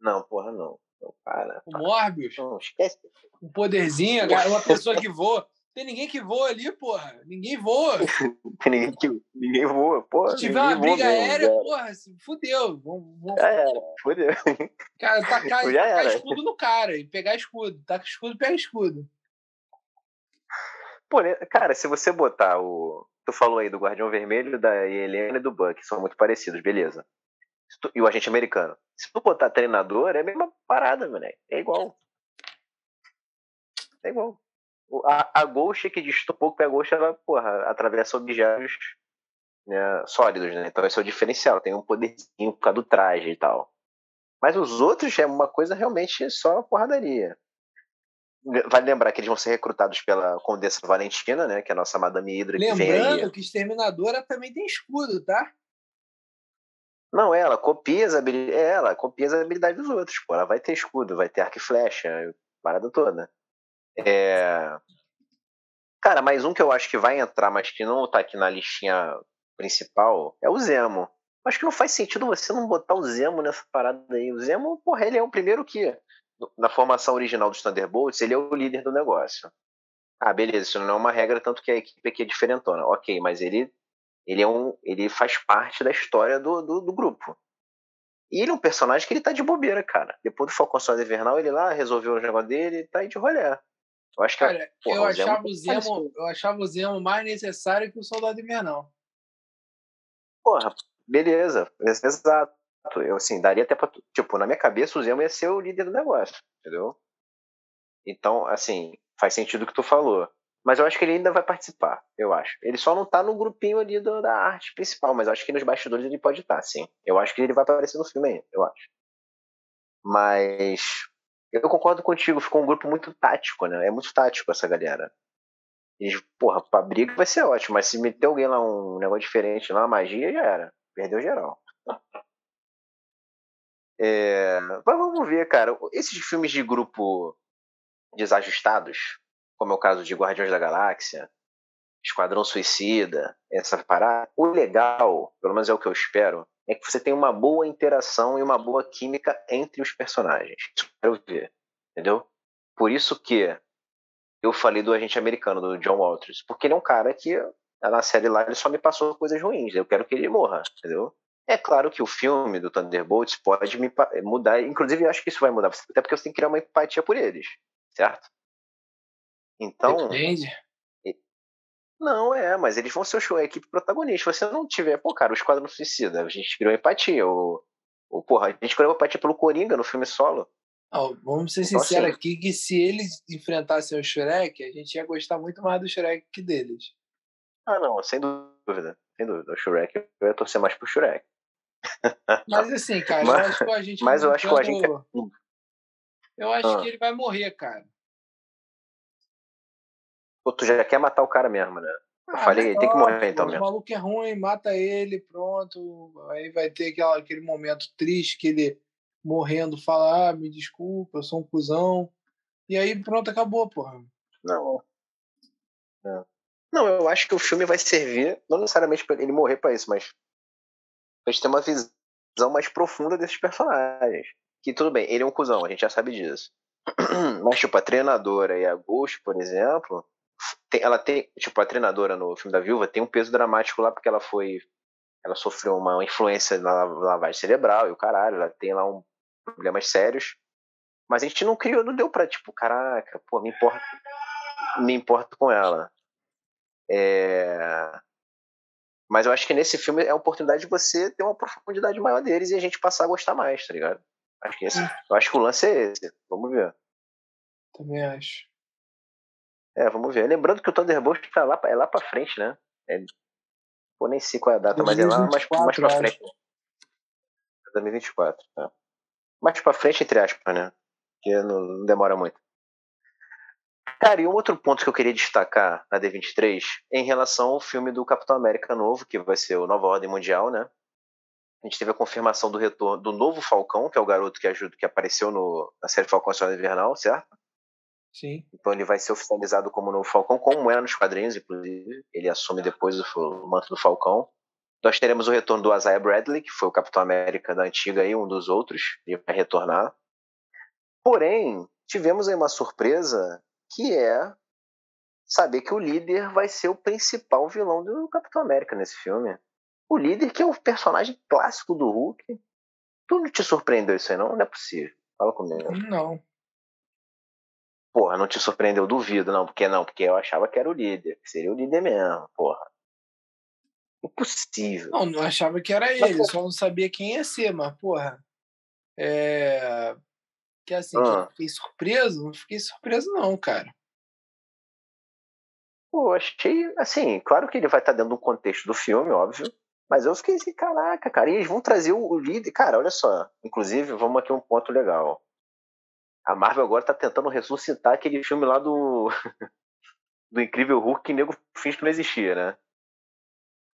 Não, porra, não. Então, para, o Morbius. Não, esquece. Um poderzinho, uma pessoa que voa. Tem ninguém que voa ali, porra. Ninguém voa. Tem ninguém que ninguém voa, porra. Se tiver uma briga aérea, mesmo, porra, fudeu. Vamos, vamos... Já era, fudeu. Cara, tacar, tacar escudo no cara e pegar escudo. Taca escudo, pega escudo. Pô, né, cara, se você botar o. Tu falou aí do Guardião Vermelho, da Helena e do Buck, são muito parecidos, beleza tu, e o agente americano. Se tu botar treinador, é a mesma parada, moleque. É igual. É igual. A, a Ghost que distou um pouco, a Ghost ela, porra, atravessa objetos né, sólidos, né? Então esse é o diferencial. Tem um poderzinho por causa do traje e tal. Mas os outros é uma coisa realmente só porradaria. Vale lembrar que eles vão ser recrutados pela Condessa Valentina, né? Que é a nossa Madame Hydra. Lembrando que, vem que Exterminadora também tem escudo, tá? Não, ela copia as habilidades. É, ela copia as habilidades dos outros, pô. Ela vai ter escudo, vai ter arco e flecha, parada toda. É... Cara, mais um que eu acho que vai entrar, mas que não tá aqui na listinha principal, é o Zemo. Acho que não faz sentido você não botar o Zemo nessa parada aí. O Zemo, porra, ele é o primeiro que, na formação original dos Thunderbolts, ele é o líder do negócio. Ah, beleza, isso não é uma regra, tanto que a equipe aqui é diferentona. Ok, mas ele ele é um, ele faz parte da história do, do, do grupo. E ele é um personagem que ele tá de bobeira, cara. Depois do Falcão Soldado Invernal, ele lá resolveu o negócio dele e tá aí de rolê. Eu acho que é, cara, porra, eu, achava o Zemo, eu achava o Zemo mais necessário que o Soldado Invernal. Porra, beleza. Exato. Eu, assim, daria até pra. Tipo, na minha cabeça, o Zemo ia ser o líder do negócio, entendeu? Então, assim, faz sentido o que tu falou. Mas eu acho que ele ainda vai participar, eu acho. Ele só não tá no grupinho ali do, da arte principal, mas eu acho que nos bastidores ele pode estar, tá, sim. Eu acho que ele vai aparecer no filme ainda, eu acho. Mas eu concordo contigo, ficou um grupo muito tático, né? É muito tático essa galera. Eles, porra, pra briga vai ser ótimo, mas se meter alguém lá um negócio diferente lá, magia, já era. Perdeu geral. É, mas vamos ver, cara. Esses filmes de grupo desajustados, como é o caso de Guardiões da Galáxia, Esquadrão Suicida, essa parada, o legal, pelo menos é o que eu espero, é que você tem uma boa interação e uma boa química entre os personagens. Isso eu quero ver, entendeu? Por isso que eu falei do agente americano, do John Walters, porque ele é um cara que na série lá ele só me passou coisas ruins, eu quero que ele morra, entendeu? É claro que o filme do Thunderbolts pode me mudar, inclusive eu acho que isso vai mudar, até porque você tem que criar uma empatia por eles, certo? Então. Depende. Não, é, mas eles vão ser a equipe protagonista. Se você não tiver, pô, cara, o Esquadrão Suicida, a gente criou empatia. O, o, porra, a gente criou empatia pelo Coringa no filme solo. Não, vamos ser então, sinceros assim, aqui que se eles enfrentassem o Shrek, a gente ia gostar muito mais do Shrek que deles. Ah, não, sem dúvida. Sem dúvida. O Shrek, eu ia torcer mais pro Shrek. Mas assim, cara, mas, eu acho que a gente. Mas eu acho que a gente. Eu acho ah. que ele vai morrer, cara. Pô, tu já quer matar o cara mesmo, né? Eu ah, falei, ele tem que morrer então mesmo. O maluco é ruim, mata ele, pronto. Aí vai ter aquela, aquele momento triste que ele morrendo fala, ah, me desculpa, eu sou um cuzão. E aí pronto, acabou, porra. Não. Não, não eu acho que o filme vai servir, não necessariamente para ele morrer para isso, mas a gente ter uma visão mais profunda desses personagens. Que tudo bem, ele é um cuzão, a gente já sabe disso. Mas, tipo, a treinadora e a Ghost, por exemplo, tem, ela tem, tipo, a treinadora no filme da Viúva tem um peso dramático lá porque ela foi. Ela sofreu uma influência na lavagem cerebral e o caralho, ela tem lá um problemas sérios. Mas a gente não criou, não deu pra, tipo, caraca, pô, me importa, me importa com ela. É... Mas eu acho que nesse filme é a oportunidade de você ter uma profundidade maior deles e a gente passar a gostar mais, tá ligado? Acho que esse, hum. eu acho que o lance é esse. Vamos ver. Também acho. É, vamos ver. Lembrando que o Thunderbolt tá lá, é lá pra frente, né? É, pô, nem sei qual é a data, 2024, mas é lá mais, mais pra frente. 2024, tá. Mais pra frente, entre aspas, né? Que não, não demora muito. Cara, e um outro ponto que eu queria destacar na D23 é em relação ao filme do Capitão América novo, que vai ser o Nova Ordem Mundial, né? A gente teve a confirmação do retorno do novo Falcão, que é o garoto que ajuda, que apareceu no, na série Falcão Nacional Invernal, certo? Sim. Então ele vai ser oficializado como novo Falcão, como era nos quadrinhos, inclusive. Ele assume depois o, manto do Falcão. Nós teremos o retorno do Isaiah Bradley, que foi o Capitão América da antiga e um dos outros, e vai retornar. Porém, tivemos aí uma surpresa que é saber que o líder vai ser o principal vilão do Capitão América nesse filme. O líder, que é o personagem clássico do Hulk. Tu não te surpreendeu isso aí, não? Não é possível. Fala comigo. Não. Porra, não te surpreendeu? Duvido, não. Porque não? Porque eu achava que era o líder. Que seria o líder mesmo, porra. Impossível. Não, não achava que era ele. Só não sabia quem ia ser, mas, porra. É que assim, ah. que fiquei surpreso, não fiquei surpreso não, cara. Pô, achei, assim, claro que ele vai estar dentro do contexto do filme, óbvio, mas eu fiquei assim, caraca, cara, e eles vão trazer o líder, cara, olha só, inclusive, vamos aqui um ponto legal. A Marvel agora tá tentando ressuscitar aquele filme lá do do Incrível Hulk que nego finge que não existia, né?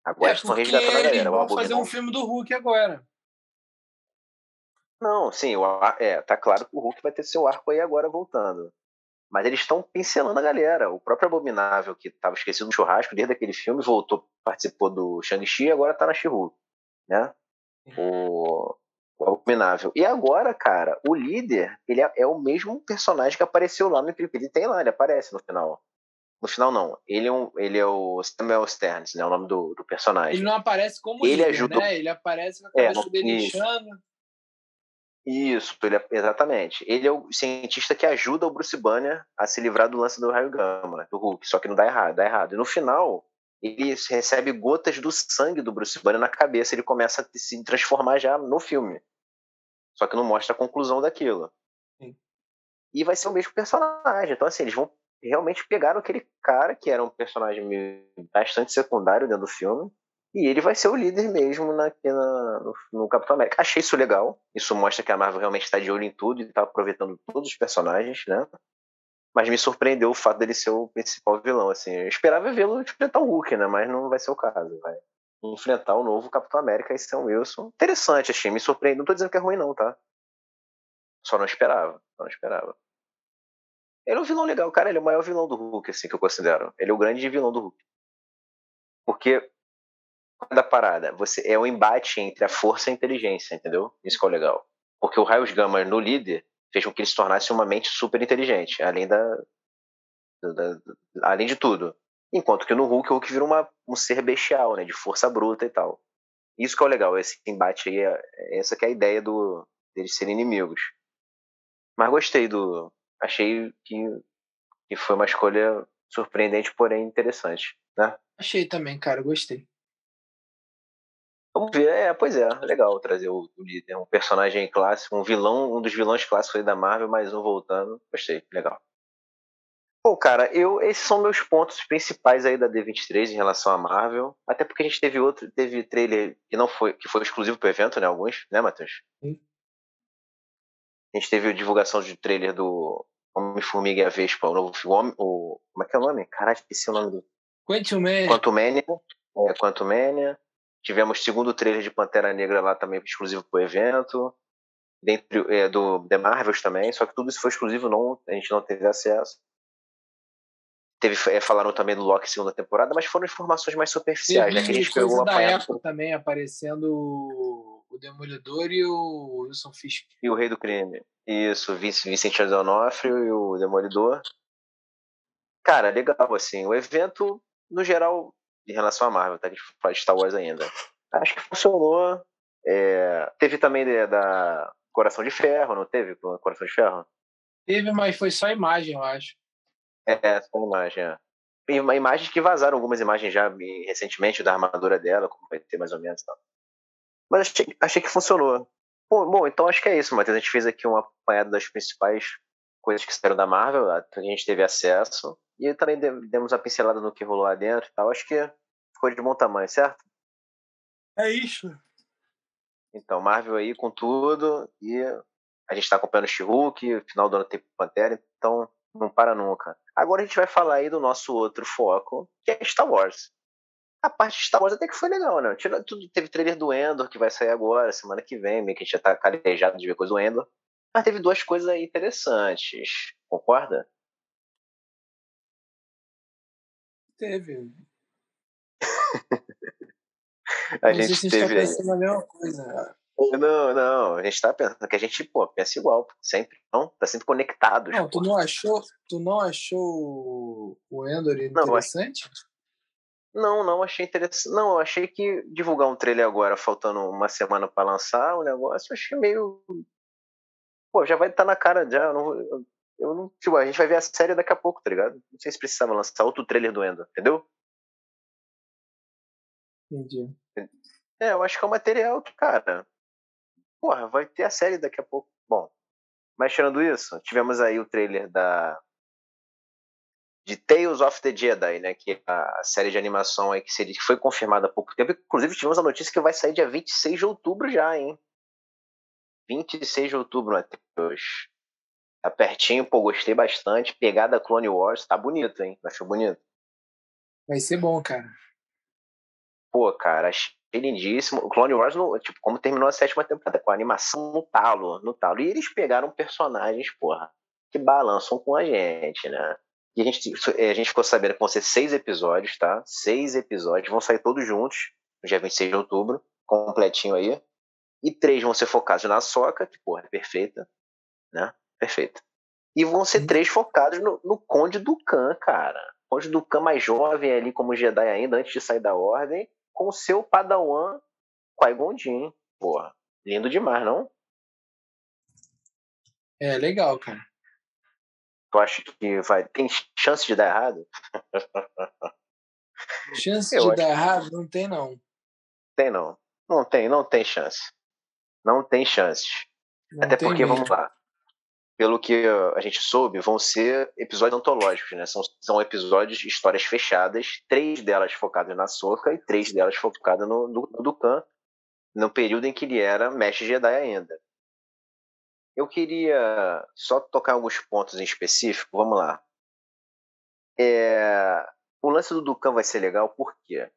Agora é, estão resgatando a galera. Vão fazer um filme do Hulk agora. Não, sim, o, é, tá claro que o Hulk vai ter seu arco aí agora voltando. Mas eles estão pincelando a galera. O próprio Abominável, que estava esquecido no churrasco desde aquele filme, voltou, participou do Shang-Chi e agora tá na she né? O, o Abominável. E agora, cara, o líder, ele é, é, o mesmo personagem que apareceu lá no Incrível. Ele tem lá, ele aparece no final. No final, não. Ele é, um, ele é o Samuel Sterns, né? O nome do, do personagem. Ele não aparece como ele líder, ajuda... né? Ele aparece com a é, cabeça é, dele inchando. Isso, ele é, exatamente. Ele é o cientista que ajuda o Bruce Banner a se livrar do lance do raio gama, do Hulk, só que não dá errado, dá errado. E no final, ele recebe gotas do sangue do Bruce Banner na cabeça, ele começa a se transformar já no filme. Só que não mostra a conclusão daquilo. Sim. E vai ser o mesmo personagem. Então, assim, eles vão realmente pegar aquele cara que era um personagem bastante secundário dentro do filme e ele vai ser o líder mesmo na, na no, no, Capitão América. Achei isso legal. Isso mostra que a Marvel realmente está de olho em tudo e está aproveitando todos os personagens, né? Mas me surpreendeu o fato dele ser o principal vilão, assim. Eu esperava vê-lo enfrentar o Hulk, né? Mas não vai ser o caso, vai enfrentar o novo Capitão América e Sam Wilson. Interessante, achei, me surpreendeu. Não tô dizendo que é ruim, não, tá? Só não esperava, não esperava. Ele é um vilão legal, cara. Ele é o maior vilão do Hulk, assim, que eu considero. Ele é o grande vilão do Hulk. Porque da parada, você é o um embate entre a força e a inteligência, entendeu? Isso que é o legal. Porque o Raios Gama no líder fez com que ele se tornasse uma mente super inteligente, além da, da, da além de tudo. Enquanto que no Hulk, o Hulk vira uma, um ser bestial, né, de força bruta e tal. Isso que é o legal, esse embate aí, é, essa que é a ideia do deles serem inimigos. Mas gostei do, achei que, que foi uma escolha surpreendente, porém interessante, né? Achei também, cara, gostei. Vamos ver, é, pois é, legal trazer o, líder, um personagem clássico, um vilão, um dos vilões clássicos da Marvel, mais um voltando. Gostei, legal. Bom, cara, eu esses são meus pontos principais aí da D23 em relação à Marvel. Até porque a gente teve outro, teve trailer que não foi, que foi exclusivo pro evento, né? Alguns, né, Matheus? Sim. A gente teve a divulgação de trailer do Homem-Formiga e a Vespa, o novo filme. O, como é que é o nome? Caralho, esqueci o nome do. Quantum Mania. Quantum Mania. É, Quantum Mania. Tivemos segundo trailer de Pantera Negra lá também exclusivo pro evento. Dentro é, do The Marvels também, só que tudo isso foi exclusivo, não, a gente não teve acesso. Teve, é, falaram também do Loki segunda temporada, mas foram informações mais superficiais, né? Que a gente pegou da época também aparecendo o Demolidor e o Wilson Fisk. E o Rei do Crime. Isso, Vicente D'Onofrio e o Demolidor. Cara, legal, assim. O evento, no geral, em relação a Marvel, tá? A gente de Star Wars ainda. Acho que funcionou. É, teve também de, da Coração de Ferro, não teve? Coração de Ferro? Teve, mas foi só imagem, eu acho. É, só imagem, é. Imagens que vazaram algumas imagens já recentemente da armadura dela, como vai ter mais ou menos. Tá? Mas achei, achei que funcionou. Bom, bom, então acho que é isso, Matheus. A gente fez aqui um apanhado das principais coisas que saíram da Marvel, a gente teve acesso. E também demos a pincelada no que rolou lá dentro e tal. Acho que ficou de bom tamanho, certo? É isso. Então, Marvel aí com tudo. E a gente está acompanhando o She-Hulk, final do ano tem Pantera, então não para nunca. Agora a gente vai falar aí do nosso outro foco, que é Star Wars. A parte de Star Wars até que foi legal, né? Teve trailer do Endor, que vai sair agora, semana que vem, meio que a gente já tá calejado de ver coisa do Endor. Mas teve duas coisas aí interessantes. Concorda? Teve. a não gente teve. Tá pensando a mesma coisa. Não, não, a gente tá pensando que a gente, pô, pensa igual, sempre, não? Tá sempre conectado. Não, tu não achou, tu não achou o Endor interessante? Não, não, achei interessante. Não, eu achei que divulgar um trailer agora, faltando uma semana para lançar o negócio, eu achei meio. Pô, já vai estar tá na cara já. Eu não, eu, eu não, tipo, a gente vai ver a série daqui a pouco, tá ligado? Não sei se precisava lançar outro trailer do Endo, entendeu? Entendi. É, eu acho que é um material que, cara. Porra, vai ter a série daqui a pouco. Bom, mas tirando isso, tivemos aí o trailer da de Tales of the Jedi, né, que é a série de animação aí que, seria, que foi confirmada há pouco tempo. Inclusive tivemos a notícia que vai sair dia 26 de outubro já, hein? 26 de outubro, Matheus. Tá pertinho, pô, gostei bastante. Pegada Clone Wars, tá bonito, hein? Achou bonito? Vai ser bom, cara. Pô, cara, achei lindíssimo. O Clone Wars, no, tipo, como terminou a sétima temporada, com a animação no talo, no talo. E eles pegaram personagens, porra, que balançam com a gente, né? E a gente, é, a gente ficou sabendo que vão ser seis episódios, tá? Seis episódios, vão sair todos juntos, no dia 26 de outubro, completinho aí. E três vão ser focados na Soca, que, porra, é perfeita, né? Perfeita. E vão ser três focados no, no Conde Dukan, cara. Conde Dukan mais jovem ali como Jedi ainda, antes de sair da Ordem, com o seu padawan Qui-Gon Jinn. Porra, lindo demais, não? É, legal, cara. Tu acha que vai tem chance de dar errado? Chance Eu de dar errado? Não tem, não. Tem, não. Não tem, não tem chance. Não tem chances. Não Até tem porque, mesmo. vamos lá pelo que a gente soube, vão ser episódios antológicos, né? São, são episódios, histórias fechadas, três delas focadas na Soca e três delas focadas no, no, no Dukan, no período em que ele era mestre Jedi ainda. eu queria só tocar alguns pontos em específico. Vamos lá. É, o lance do Dukan vai ser legal porque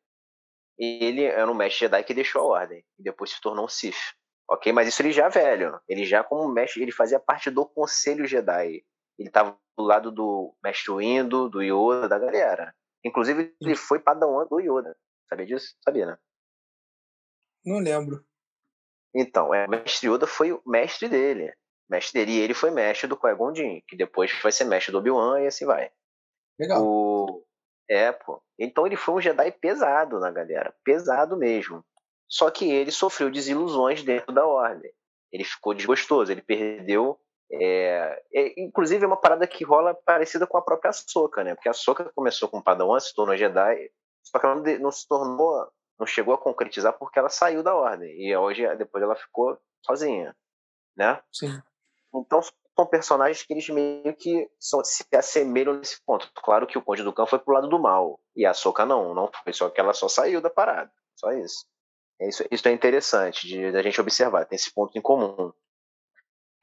ele era um mestre Jedi que deixou a ordem e depois se tornou um Sith. Ok? Mas isso ele já é velho. Ele já, como mestre, ele fazia parte do Conselho Jedi. Ele estava do lado do mestre Windu, do Yoda, da galera. Inclusive, ele foi padawan do Yoda. Sabia disso? Sabia, né? Não lembro. Então, é, o mestre Yoda foi o mestre dele. Mestre dele. E ele foi mestre do Qui-Gon que depois vai ser mestre do Obi-Wan e assim vai. Legal. O... É, pô. Então ele foi um Jedi pesado na galera. Pesado mesmo. Só que ele sofreu desilusões dentro da ordem. Ele ficou desgostoso, ele perdeu. É, é, inclusive é uma parada que rola parecida com a própria Soca, né? Porque a Soca começou com Padawan, se tornou Jedi, só que ela não, não se tornou, não chegou a concretizar porque ela saiu da ordem e hoje depois ela ficou sozinha, né? Sim. Então são personagens que eles meio que são, se assemelham nesse ponto. Claro que o Conde do Cão foi pro lado do mal e a Soca não, não foi só que ela só saiu da parada, só isso. Isso, isso é interessante de, de a gente observar, tem esse ponto em comum.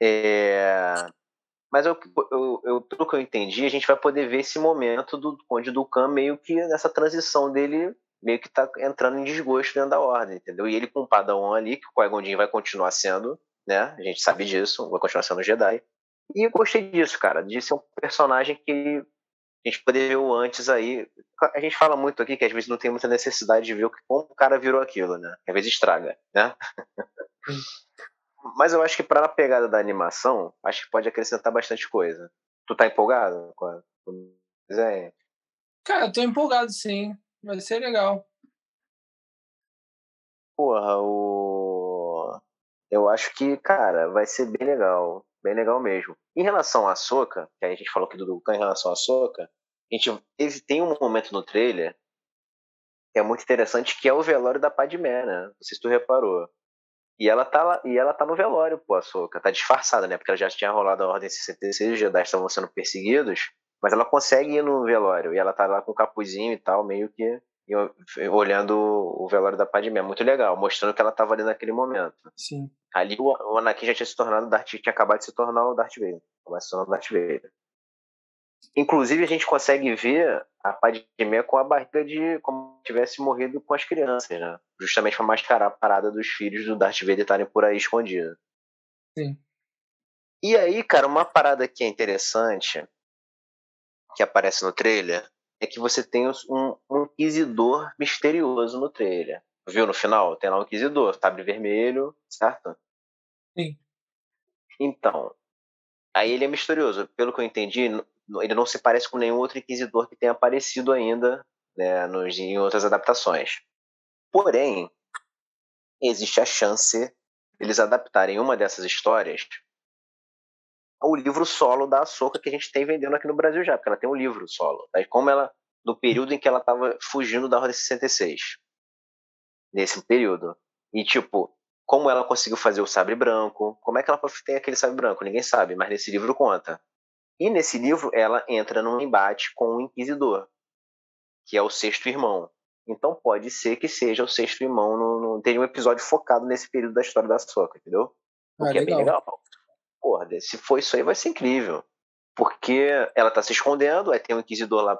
É... Mas eu, eu, eu, pelo que eu entendi, a gente vai poder ver esse momento do Conde Ducan meio que nessa transição dele, meio que tá entrando em desgosto dentro da ordem, entendeu? E ele com o Padawan ali, que o Qui-Gon vai continuar sendo, né? A gente sabe disso, vai continuar sendo Jedi. E eu gostei disso, cara, de ser um personagem que a gente poder ver o antes aí. A gente fala muito aqui que às vezes não tem muita necessidade de ver como o cara virou aquilo, né? Às vezes estraga, né? Mas eu acho que para a pegada da animação, acho que pode acrescentar bastante coisa. Tu tá empolgado com a desenho? Cara, eu tô empolgado sim. Vai ser legal. Porra, o. Eu acho que, cara, vai ser bem legal. Bem legal mesmo. Em relação à Soca, que a gente falou aqui do Dukan em relação à Soca, a gente teve, tem um momento no trailer que é muito interessante, que é o velório da Padmé, né? Não sei se tu reparou. E ela tá lá, e ela tá no velório, pô, a Soca. Tá disfarçada, né? Porque ela já tinha rolado a Ordem 66, os Jedi estavam sendo perseguidos, mas ela consegue ir no velório. E ela tá lá com o capuzinho e tal, meio que olhando o velório da Padmé. Muito legal, mostrando que ela estava ali naquele momento. Sim. Ali o Anakin já tinha se tornado, o Darth, tinha acabado de se tornar o Darth Vader. Acabado se o Darth Vader. Inclusive, a gente consegue ver a Padmé com a barriga de como se tivesse morrido com as crianças, né? Justamente para mascarar a parada dos filhos do Darth Vader estarem por aí escondidos. Sim. E aí, cara, uma parada que é interessante, que aparece no trailer, é que você tem um, um inquisidor misterioso no trailer. Viu no final? Tem lá um inquisidor, sabre vermelho, certo? Sim. Então, aí ele é misterioso. Pelo que eu entendi, ele não se parece com nenhum outro inquisidor que tenha aparecido ainda né, nos, em outras adaptações. Porém, existe a chance eles adaptarem uma dessas histórias o livro solo da Ahsoka que a gente tem vendendo aqui no Brasil já, porque ela tem um livro solo. Tá? Como ela, no período em que ela estava fugindo da Ordem 66. Nesse período. E, tipo, como ela conseguiu fazer o sabre branco, como é que ela tem aquele sabre branco? Ninguém sabe, mas nesse livro conta. E nesse livro ela entra num embate com o Inquisidor, que é o sexto irmão. Então pode ser que seja o sexto irmão. No, no... Tem um episódio focado nesse período da história da Soca, entendeu? O ah, que é bem legal porra, se for isso aí vai ser incrível. Porque ela tá se escondendo, aí tem um inquisidor lá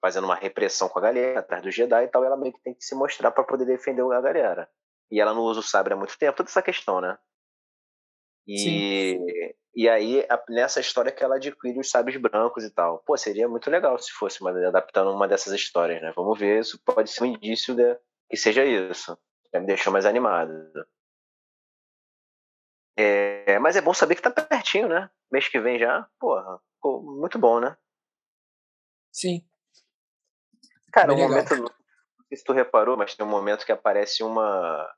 fazendo uma repressão com a galera, atrás do Jedi e tal, ela meio que tem que se mostrar para poder defender a galera. E ela não usa o sabre há muito tempo, toda essa questão, né? E, e aí, nessa história que ela adquire os sabres brancos e tal. Pô, seria muito legal se fosse uma, adaptando uma dessas histórias, né? Vamos ver, isso pode ser um indício de, que seja isso. Já me deixou mais animado. É, mas é bom saber que tá pertinho, né? Mês que vem já, porra, muito bom, né? Sim. Cara, um momento. Não sei se tu reparou, mas tem um momento que aparece uma.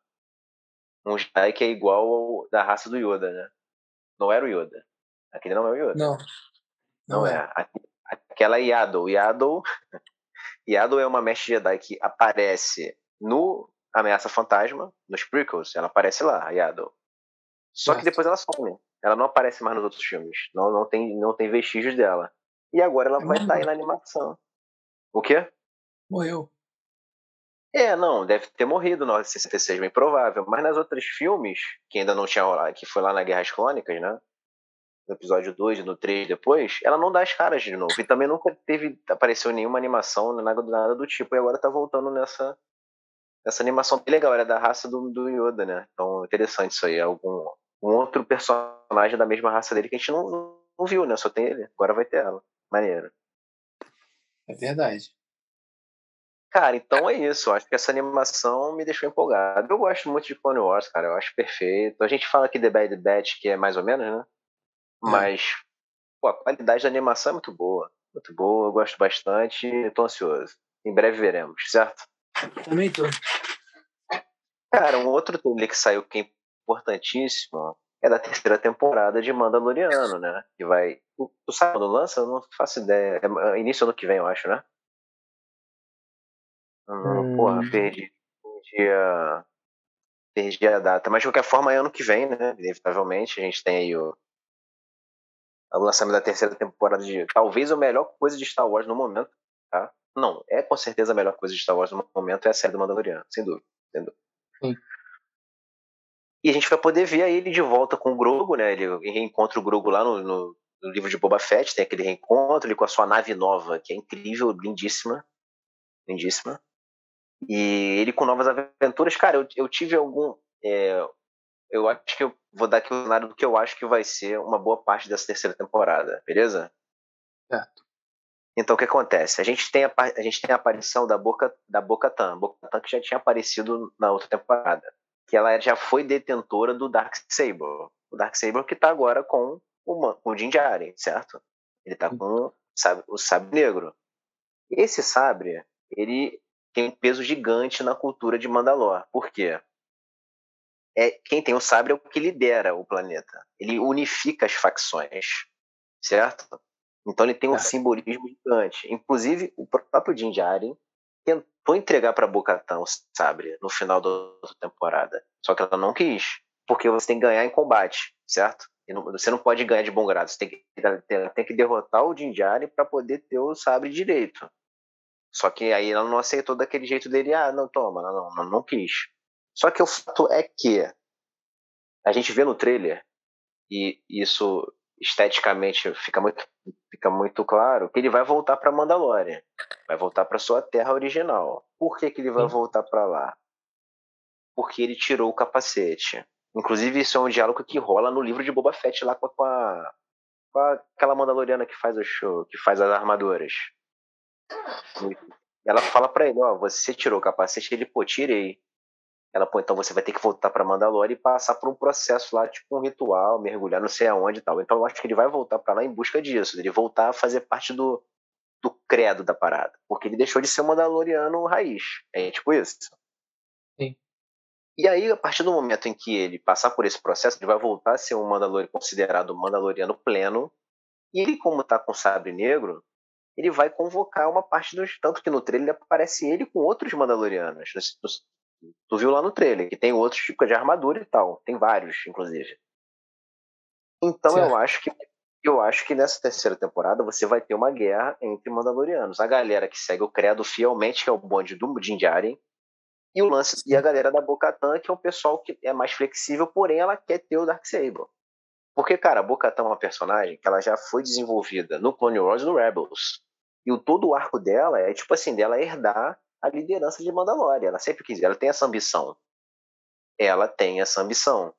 Um Jedi que é igual ao da raça do Yoda, né? Não era o Yoda. Aquele não é o Yoda. Não. Não, não é. é. Aquela Yaddle. Yaddle. Yaddle é uma mestre Jedi que aparece no Ameaça Fantasma, nos prequels. Ela aparece lá, a Yaddle. Só que depois ela some. Ela não aparece mais nos outros filmes. Não, não, tem, não tem vestígios dela. E agora ela vai estar aí na animação. O quê? Morreu. É, não, deve ter morrido na 66, bem provável. Mas nas outros filmes, que ainda não tinha rolado, que foi lá na Guerras Clônicas, né? no episódio 2 e no 3 depois, ela não dá as caras de novo. E também nunca teve, apareceu nenhuma animação, nada, nada do tipo, e agora tá voltando nessa, nessa animação bem legal, era da raça do, do Yoda, né? Então, interessante isso aí. Algum um outro personagem da mesma raça dele que a gente não, não viu, né? Só tem ele. Agora vai ter ela. Maneiro. É verdade. Cara, então é isso. Eu acho que essa animação me deixou empolgado. Eu gosto muito de Clone Wars, cara. Eu acho perfeito. A gente fala aqui The Bad Batch, que é mais ou menos, né? É. Mas pô, a qualidade da animação é muito boa. Muito boa, eu gosto bastante e tô ansioso. Em breve veremos, certo? Também tô. Cara, um outro trailer que saiu que é importantíssimo é da terceira temporada de Mandaloriano, né? Que vai. Tu, tu sabe quando lança? Eu não faço ideia. É início ano que vem, eu acho, né? Hum, Porra, perdi. Perdi a. Perdi a data. Mas de qualquer forma é ano que vem, né? Inevitavelmente. A gente tem aí o. O lançamento da terceira temporada de. Talvez a melhor coisa de Star Wars no momento, tá? Não, é com certeza a melhor coisa de Star Wars no momento é a série do Mandaloriano, sem dúvida. Sem dúvida. Sim. E a gente vai poder ver ele de volta com o Grogo, né? Ele reencontra o Grogo lá no, no, no, livro de Boba Fett, tem aquele reencontro, ele com a sua nave nova, que é incrível, lindíssima. Lindíssima. E ele com novas aventuras. Cara, eu, eu tive algum. É, eu acho que eu vou dar aqui o cenário do que eu acho que vai ser uma boa parte dessa terceira temporada, beleza? Certo. Então o que acontece? A gente tem a, a gente tem a aparição da Boca da Boca Tan, Boca Tan que já tinha aparecido na outra temporada que ela já foi detentora do Dark Saber. O Dark Saber que está agora com o, com o Djarin, certo? Ele está com sabe, o sabre negro. Esse sabre, ele tem um peso gigante na cultura de Mandalor. Por quê? É, quem tem o sabre é o que lidera o planeta. Ele unifica as facções, certo? Então ele tem um simbolismo gigante. Inclusive, o próprio Din Djarin tentou entregar para Bocatão o sabre no final da temporada. Só que ela não quis. Porque você tem que ganhar em combate, certo? você não pode ganhar de bom grado. Você tem que, tem que derrotar o Jinjari para poder ter o sabre direito. Só que aí ela não aceitou daquele jeito dele. Ah, não, toma, não, não, não quis. Só que o fato é que a gente vê no trailer, e isso esteticamente fica muito, fica muito claro que ele vai voltar para Mandalorian, vai voltar para sua terra original. Por que, que ele vai Sim. voltar para lá? Porque ele tirou o capacete. Inclusive isso é um diálogo que rola no livro de Boba Fett lá com a, com, a, aquela Mandaloriana que faz o show, que faz as armaduras. Ela fala para ele, ó, você tirou o capacete, ele pô, tirei. Ela, pô, então você vai ter que voltar para Mandalore e passar por um processo lá, tipo um ritual, mergulhar não sei aonde e tal. Então eu acho que ele vai voltar para lá em busca disso, ele voltar a fazer parte do, do credo da parada. Porque ele deixou de ser um Mandaloriano raiz. É tipo isso. Sim. E aí, a partir do momento em que ele passar por esse processo, ele vai voltar a ser um Mandaloriano considerado um Mandaloriano pleno. E ele, como tá com sabre negro, ele vai convocar uma parte dos. Tanto que no trailer aparece ele com outros Mandalorianos. Tu viu lá no trailer, que tem outros tipos de armadura e tal. Tem vários, inclusive. Então certo. eu acho que eu acho que nessa terceira temporada você vai ter uma guerra entre Mandalorianos. A galera que segue o credo fielmente, que é o bonde do Din Djarin, e o lance e a galera da Bocatan, que é um pessoal que é mais flexível, porém ela quer ter o Darksaber. Porque, cara, a Bocatan é uma personagem que ela já foi desenvolvida no Clone Wars e no Rebels. E o, todo o arco dela é tipo assim, dela herdar a liderança de Mandalorian. Ela sempre quis, ela tem essa ambição. Ela tem essa ambição.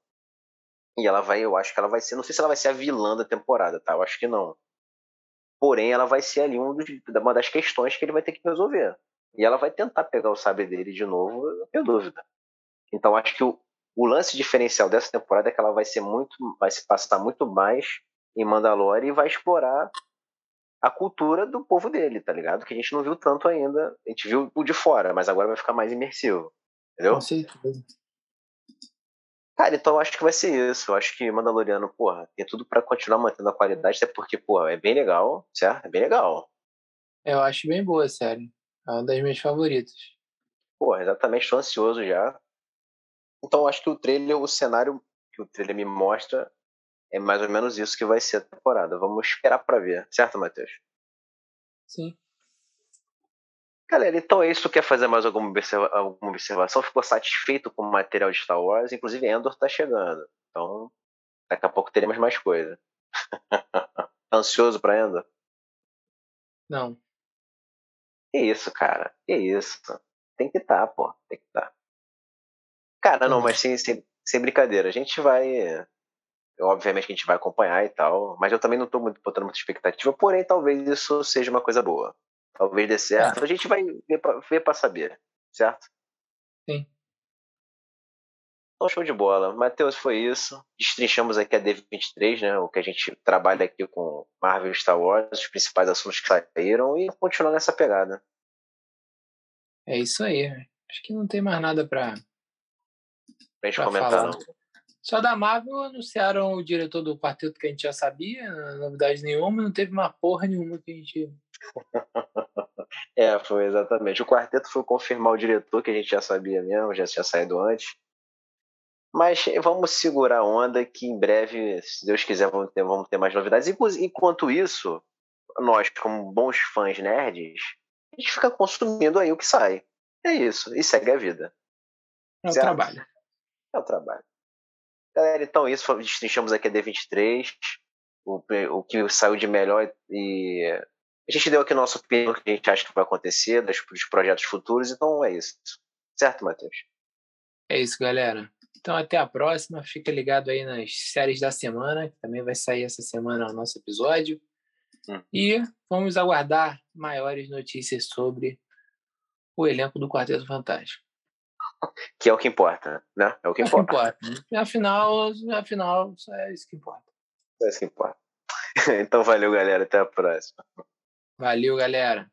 E ela vai, eu acho que ela vai ser, não sei se ela vai ser a vilã da temporada, tá? Eu acho que não. Porém, ela vai ser ali um dos, uma das questões que ele vai ter que resolver. E ela vai tentar pegar o sabre dele de novo, não tenho dúvida. Então, acho que o, o lance diferencial dessa temporada é que ela vai ser muito, vai se passar muito mais em Mandalore e vai explorar a cultura do povo dele, tá ligado? Que a gente não viu tanto ainda. A gente viu o de fora, mas agora vai ficar mais imersivo. Entendeu? Com certeza. Cara, então eu acho que vai ser isso. Eu acho que Mandaloriano, porra, tem tudo para continuar mantendo a qualidade, até porque, porra, é bem legal, certo? É bem legal. Eu acho bem boa a série. É uma das minhas favoritas. Porra, exatamente, estou ansioso já. Então eu acho que o trailer, o cenário que o trailer me mostra é mais ou menos isso que vai ser a temporada. Vamos esperar para ver, certo, Matheus? Sim. Galera, então é isso. Quer fazer mais alguma, observa alguma observação? Ficou satisfeito com o material de Star Wars? Inclusive, Endor tá chegando. Então, daqui a pouco teremos mais coisa. Tá ansioso pra Enda? Não. Que isso, cara? Que isso? Tem que estar, tá, pô. Tem que estar. Tá. Cara, não, mas sem, sem, sem brincadeira. A gente vai. Obviamente que a gente vai acompanhar e tal, mas eu também não tô muito botando muita expectativa, porém talvez isso seja uma coisa boa. Talvez dê certo. É. A gente vai ver pra, ver pra saber, certo? Sim. Então, show de bola. Matheus, foi isso. Destrinchamos aqui a D23, né? O que a gente trabalha aqui com Marvel e Star Wars, os principais assuntos que saíram e continuar nessa pegada. É isso aí. Acho que não tem mais nada pra, pra gente pra comentar, falar. não. Só da Marvel anunciaram o diretor do quarteto que a gente já sabia, novidade nenhuma, não teve uma porra nenhuma que a gente. é, foi exatamente. O quarteto foi confirmar o diretor que a gente já sabia mesmo, já tinha saído antes. Mas vamos segurar a onda que em breve, se Deus quiser, vamos ter, vamos ter mais novidades. Enquanto isso, nós, como bons fãs nerds, a gente fica consumindo aí o que sai. É isso. E segue a vida. É o certo? trabalho. É o trabalho. Galera, então isso, destrinchamos aqui a D23, o, o que saiu de melhor e a gente deu aqui a nossa opinião que a gente acha que vai acontecer, dos, dos projetos futuros, então é isso. Certo, Matheus? É isso, galera. Então, até a próxima. Fica ligado aí nas séries da semana, que também vai sair essa semana o nosso episódio. Hum. E vamos aguardar maiores notícias sobre o elenco do Quarteto Fantástico. Que é o que importa, né? É o que importa. É o que importa. Afinal, afinal, é isso que importa. É isso que importa. Então, valeu, galera. Até a próxima. Valeu, galera.